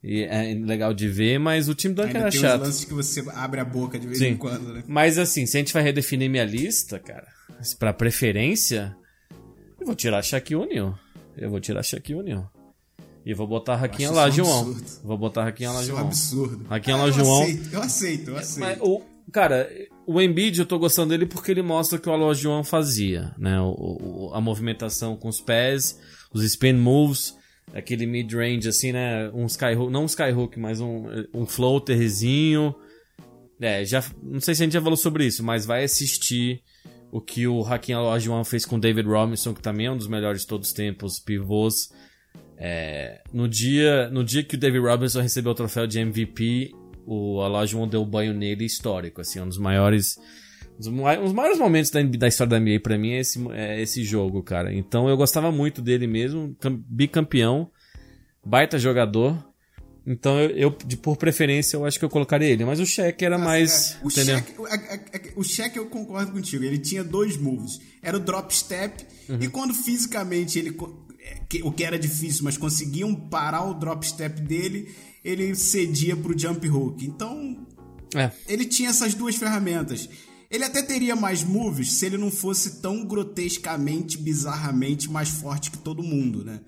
e é legal de ver, mas o time Duncan Ainda era tem chato. os lances que você abre a boca de vez Sim. em quando, né? Mas assim, se a gente vai redefinir minha lista, cara, pra preferência, eu vou tirar Shaquille O'Neal. Eu vou tirar Shaquille O'Neal. E vou botar Raquinha lá, um João. absurdo. Vou botar Raquinha lá, Isso é um João. absurdo. Raquinha Ah, lá, eu João. Aceito, eu aceito, eu aceito. Mas o, cara, o Embiid eu tô gostando dele porque ele mostra o que o Aloy João fazia, né? O, o- a movimentação com os pés, os spin moves, aquele mid-range assim, né? Um skyhook, não um skyhook, mas um, um floaterzinho. É, já, não sei se a gente já falou sobre isso, mas vai assistir o que o Hakim Olajuwon fez com o David Robinson, que também é um dos melhores de todos os tempos, pivôs. É, no, dia, no dia que o David Robinson recebeu o troféu de MVP, o Olajuwon deu banho nele histórico, assim, um dos maiores um dos mai- dos maiores momentos da, da história da NBA pra mim é esse, é esse jogo, cara. Então eu gostava muito dele mesmo, cam- bicampeão, baita jogador. Então eu, eu, de, por preferência, eu acho que eu colocaria ele. Mas o Shaq era mais. É, o? Shaq, o, a- a- o Shaq eu concordo contigo. Ele tinha dois moves. Era o drop step Uhum. e quando fisicamente ele é, o que era difícil, mas conseguiam parar o drop step dele, ele cedia pro jump hook. Então É. ele tinha essas duas ferramentas. Ele até teria mais moves se ele não fosse tão grotescamente, bizarramente mais forte que todo mundo, né?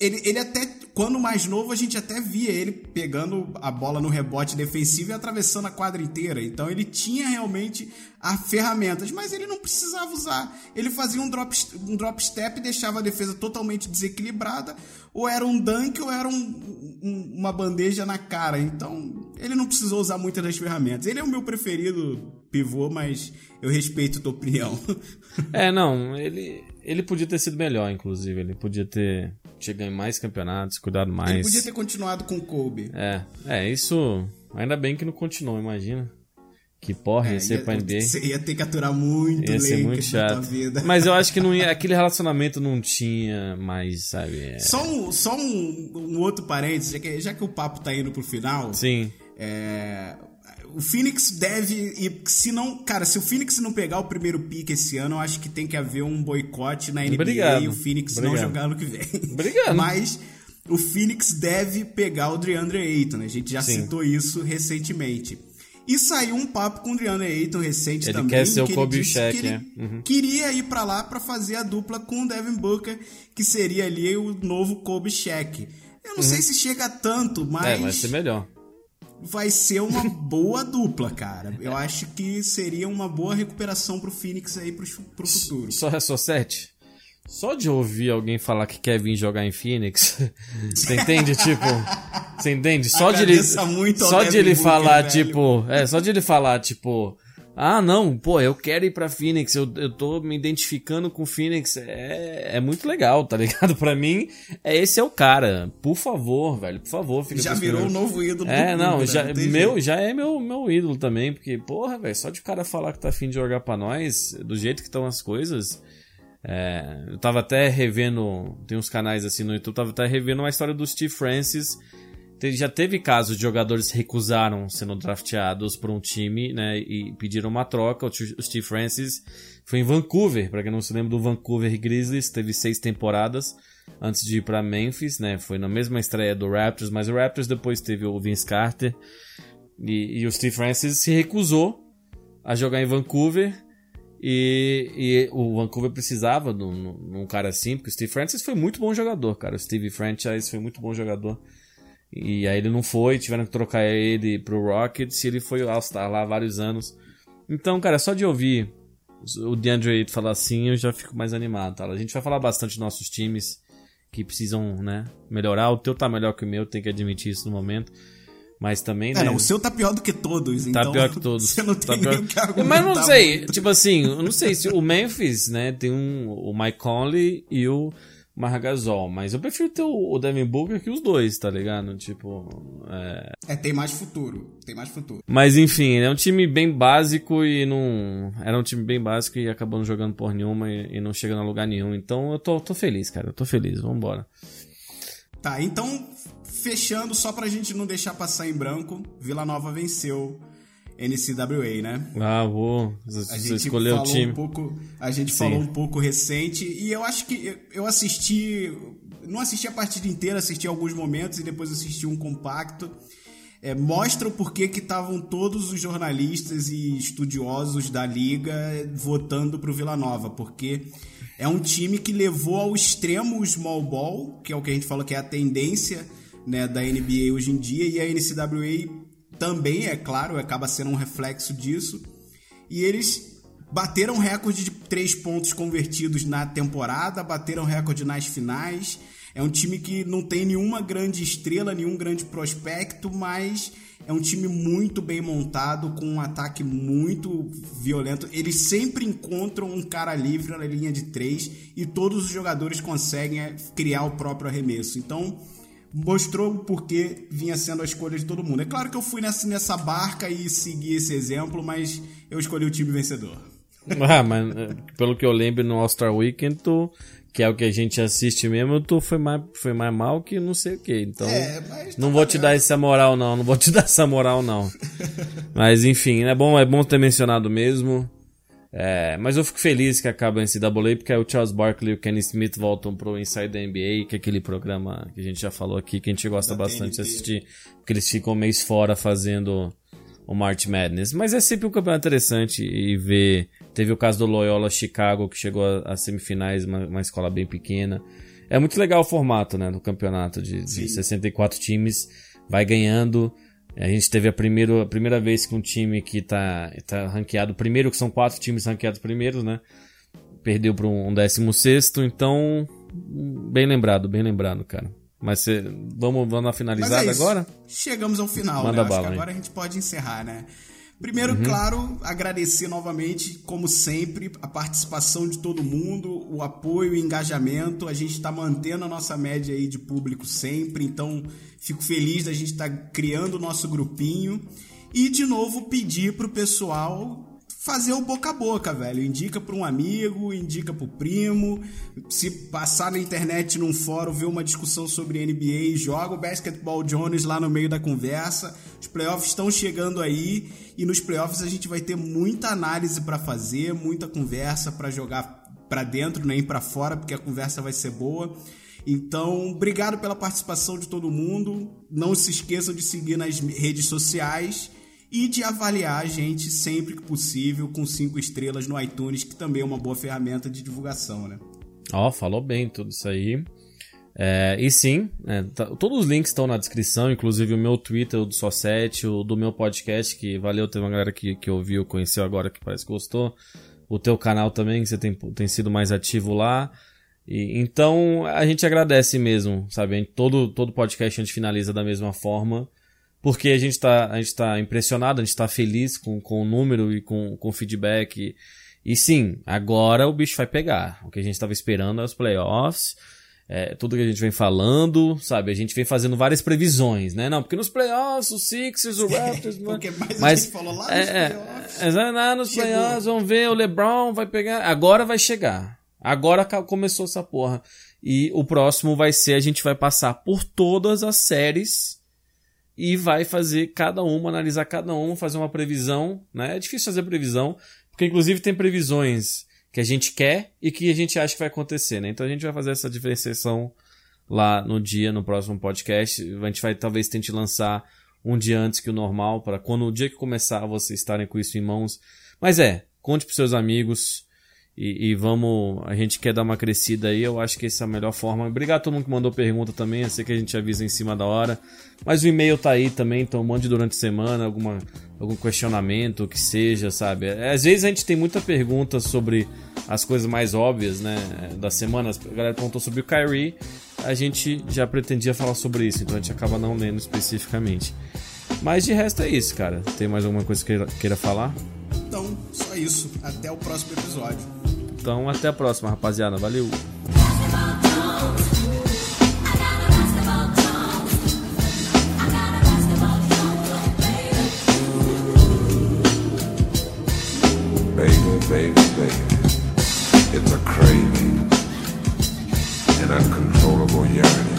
Ele, ele até, quando mais novo, a gente até via ele pegando a bola no rebote defensivo e atravessando a quadra inteira. Então ele tinha realmente as ferramentas, mas ele não precisava usar. Ele fazia um drop, um drop step e deixava a defesa totalmente desequilibrada, ou era um dunk ou era um- um- uma bandeja na cara. Então ele não precisou usar muitas das ferramentas. Ele é o meu preferido pivô, mas eu respeito a tua opinião. [LAUGHS] É, não, ele, ele podia ter sido melhor, inclusive. Ele podia ter, ter ganho mais campeonatos, cuidado mais. Ele podia ter continuado com o Kobe. É, é, isso. Ainda bem que não continuou, imagina. Que porra ia É, ser pra NBA. Você ia ter que aturar muito Ia ser muito na chato. vida. Mas eu acho que não ia, aquele relacionamento não tinha mais, sabe? é- Só, um, só um, um outro parênteses, já que, já que o papo tá indo pro final. Sim. é, o Phoenix deve. ir se não. Cara, se o Phoenix não pegar o primeiro pick esse ano, eu acho que tem que haver um boicote na NBA Obrigado. e o Phoenix não Obrigado. jogar ano que vem. Obrigado. Mas o Phoenix deve pegar o DeAndre Ayton. né? A gente já Sim. citou isso recentemente. E saiu um papo com o DeAndre Ayton recente Ele também. quer ser o que Kobe ele disse Shaq, que ele. Uhum. queria ir pra lá pra fazer a dupla com o Devin Booker, que seria ali o novo Kobe Shaq. Eu não sei se chega a tanto, mas Uhum. É, vai ser melhor. Vai ser uma boa dupla, cara. Eu acho que seria uma boa recuperação pro Phoenix aí pro, pro futuro. Só é só sete? Só de ouvir alguém falar que quer vir jogar em Phoenix, [LAUGHS] você entende? Tipo, você entende? Só de ele, Agradeça muito ao só de ele falar, velho. tipo, é, só de ele falar, tipo, Ah, não, pô, eu quero ir pra Phoenix, eu, eu tô me identificando com Phoenix. É, é muito legal, tá [LAUGHS] ligado? Pra mim, é, esse é o cara. Por favor, velho, por favor, fica Já virou um novo ídolo É, do não, clube, né? já, tem meu, jeito. já é meu, meu ídolo também, porque, porra, velho, só de o cara falar que tá afim de jogar pra nós, do jeito que estão as coisas. é, eu tava até revendo, tem uns canais assim no YouTube, tava até revendo uma história do Steve Francis. Já teve casos de jogadores recusaram sendo drafteados por um time, né, e pediram uma troca. O Steve Francis foi em Vancouver, pra quem não se lembra do Vancouver Grizzlies, teve seis temporadas antes de ir pra Memphis, né, foi na mesma estreia do Raptors, mas o Raptors depois teve o Vince Carter e, e o Steve Francis se recusou a jogar em Vancouver e, e o Vancouver precisava de um, de um cara assim, porque o Steve Francis foi muito bom jogador, cara. O Steve Franchise foi muito bom jogador. E aí ele não foi, tiveram que trocar ele pro Rockets e ele foi All-Star lá há vários anos. Então, cara, só de ouvir o DeAndre Ayton falar assim, eu já fico mais animado, tá? A gente vai falar bastante dos nossos times que precisam, né, melhorar. O teu tá melhor que o meu, tem que admitir isso no momento. Mas também, É, né? não, o seu tá pior do que todos, Tá então pior que todos. [LAUGHS] Você não Tá tem pior- nem o que argumentar Mas não sei, muito. tipo assim, eu não sei se o Memphis, né, tem um, o Mike Conley e o Margasol, mas eu prefiro ter o, o Devin Booker que os dois, tá ligado? Tipo, é... É, tem mais futuro, tem mais futuro. Mas enfim, é um time bem básico e não... Era um time bem básico e acabou não jogando por nenhuma e, e não chegando a lugar nenhum. Então eu tô, tô feliz, cara, eu tô feliz, vambora. Tá, então, fechando, só pra gente não deixar passar em branco, Vila Nova venceu NCAA, né? Ah, vou, A você gente escolheu o falou time. um pouco, a gente Sim. falou um pouco recente e eu acho que eu- assisti, não assisti a partida inteira, assisti alguns momentos e depois assisti um compacto. É, mostra o porquê que estavam todos os jornalistas e estudiosos da liga votando pro Vila Nova, porque é um time que levou ao extremo o small ball, que é o que a gente fala que é a tendência né, da NBA hoje em dia, e a NCAA também, é claro, acaba sendo um reflexo disso. E eles bateram recorde de três pontos convertidos na temporada, bateram recorde nas finais. É um time que não tem nenhuma grande estrela, nenhum grande prospecto, mas é um time muito bem montado, com um ataque muito violento. Eles sempre encontram um cara livre na linha de três e todos os jogadores conseguem é, criar o próprio arremesso. Então, mostrou o porquê vinha sendo a escolha de todo mundo. É claro que eu fui nessa, nessa barca e segui esse exemplo, mas eu escolhi o time vencedor. [LAUGHS] Ah, mas eh, pelo que eu lembro no All-Star Weekend, tu, que é o que a gente assiste mesmo, tu foi mais, foi mais mal que não sei o que. Então, É, mas tá não vou te dar essa moral não, não vou te [LAUGHS] dar essa moral não. mas enfim, é bom, é bom ter mencionado mesmo. É, mas eu fico feliz que acaba esse NCAA, porque o Charles Barkley e o Kenny Smith voltam pro Inside the NBA, que é aquele programa que a gente já falou aqui, que a gente gosta Da bastante de assistir, porque eles ficam um mês fora fazendo o March Madness. Mas é sempre um campeonato interessante e ver. Teve o caso do Loyola Chicago, que chegou a- às semifinais, uma, uma escola bem pequena. É muito legal o formato, né, do campeonato de, de Sim. 64 times, vai ganhando. A gente teve a, primeiro, a primeira vez que um time que tá, tá ranqueado primeiro, que são quatro times ranqueados primeiros, né? Perdeu para um, um 16, então. Bem lembrado, bem lembrado, cara. Mas cê, vamos, vamos na finalizada é agora? Chegamos ao final, Manda né? Acho bala, que hein? agora a gente pode encerrar, né? Primeiro, Uhum. claro, agradecer novamente, como sempre, a participação de todo mundo, o apoio e engajamento. A gente está mantendo a nossa média aí de público sempre, então fico feliz da gente estar criando o nosso grupinho. E, de novo, pedir pro pessoal fazer o boca a boca, velho. Indica para um amigo, indica pro primo. Se passar na internet num fórum, ver uma discussão sobre NBA, joga o Basketball Jones lá no meio da conversa. Os playoffs estão chegando aí e nos playoffs a gente vai ter muita análise para fazer, muita conversa para jogar para dentro, nem para fora, porque a conversa vai ser boa. Então, obrigado pela participação de todo mundo. Não se esqueçam de seguir nas redes sociais e de avaliar a gente sempre que possível com cinco estrelas no iTunes, que também é uma boa ferramenta de divulgação, né? Ó, falou bem tudo isso aí. É, e sim, é, tá- todos os links estão na descrição, inclusive o meu Twitter, o do Só7, o do meu podcast, que valeu, teve uma galera que, que ouviu, conheceu agora, que parece que gostou. O teu canal também, que você tem, tem sido mais ativo lá. E, então, a gente agradece mesmo, sabe? Todo, todo podcast a gente finaliza da mesma forma. Porque a gente está tá impressionado, a gente está feliz com, com o número e com, com o feedback. E, e sim, agora o bicho vai pegar. O que a gente estava esperando é os playoffs. É, tudo que a gente vem falando, sabe? A gente vem fazendo várias previsões, né? Não, porque nos playoffs, os Sixers, o Raptors... [LAUGHS] Porque mais mas, a gente falou lá é, nos é, playoffs. é, lá nos Chegou. playoffs, vamos ver, o LeBron vai pegar... Agora vai chegar. Agora começou essa porra. E o próximo vai ser, a gente vai passar por todas as séries e vai fazer cada uma, analisar cada uma, fazer uma previsão, né? É difícil fazer previsão, porque inclusive tem previsões que a gente quer e que a gente acha que vai acontecer, né? Então a gente vai fazer essa diferenciação lá no dia, no próximo podcast. A gente vai talvez tente lançar um dia antes que o normal, para quando o dia que começar vocês estarem com isso em mãos. Mas é, conte pros seus amigos e, e vamos. A gente quer dar uma crescida aí, eu acho que essa é a melhor forma. Obrigado a todo mundo que mandou pergunta também, eu sei que a gente avisa em cima da hora. Mas o e-mail tá aí também, então mande durante a semana alguma, algum questionamento, o que seja, sabe? É, Às vezes a gente tem muita pergunta sobre as coisas mais óbvias, né? Da semana, a galera perguntou sobre o Kyrie, a gente já pretendia falar sobre isso, então a gente acaba não lendo especificamente. Mas de resto é isso, cara. Tem mais alguma coisa que queira, queira falar? Então, só isso. Até o próximo episódio. Então até a próxima, rapaziada. Valeu! Baby, baby. It's a craving, an uncontrollable yearning.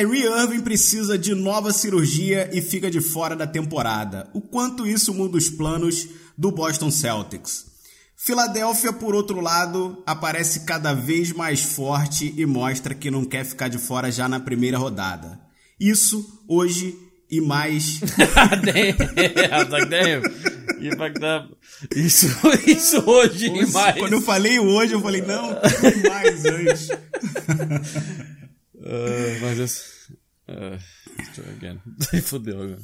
Kyrie Irving precisa de nova cirurgia e fica de fora da temporada. O quanto isso muda os planos do Boston Celtics. Filadélfia, por outro lado, aparece cada vez mais forte e mostra que não quer ficar de fora já na primeira rodada. Isso hoje e mais I was like, damn. You fucked up. Isso, isso hoje e mais. Quando eu falei hoje, eu falei, não, tem mais antes. [LAUGHS] Ah, mas eu... Uh, try again. [LAUGHS] Fudeu agora.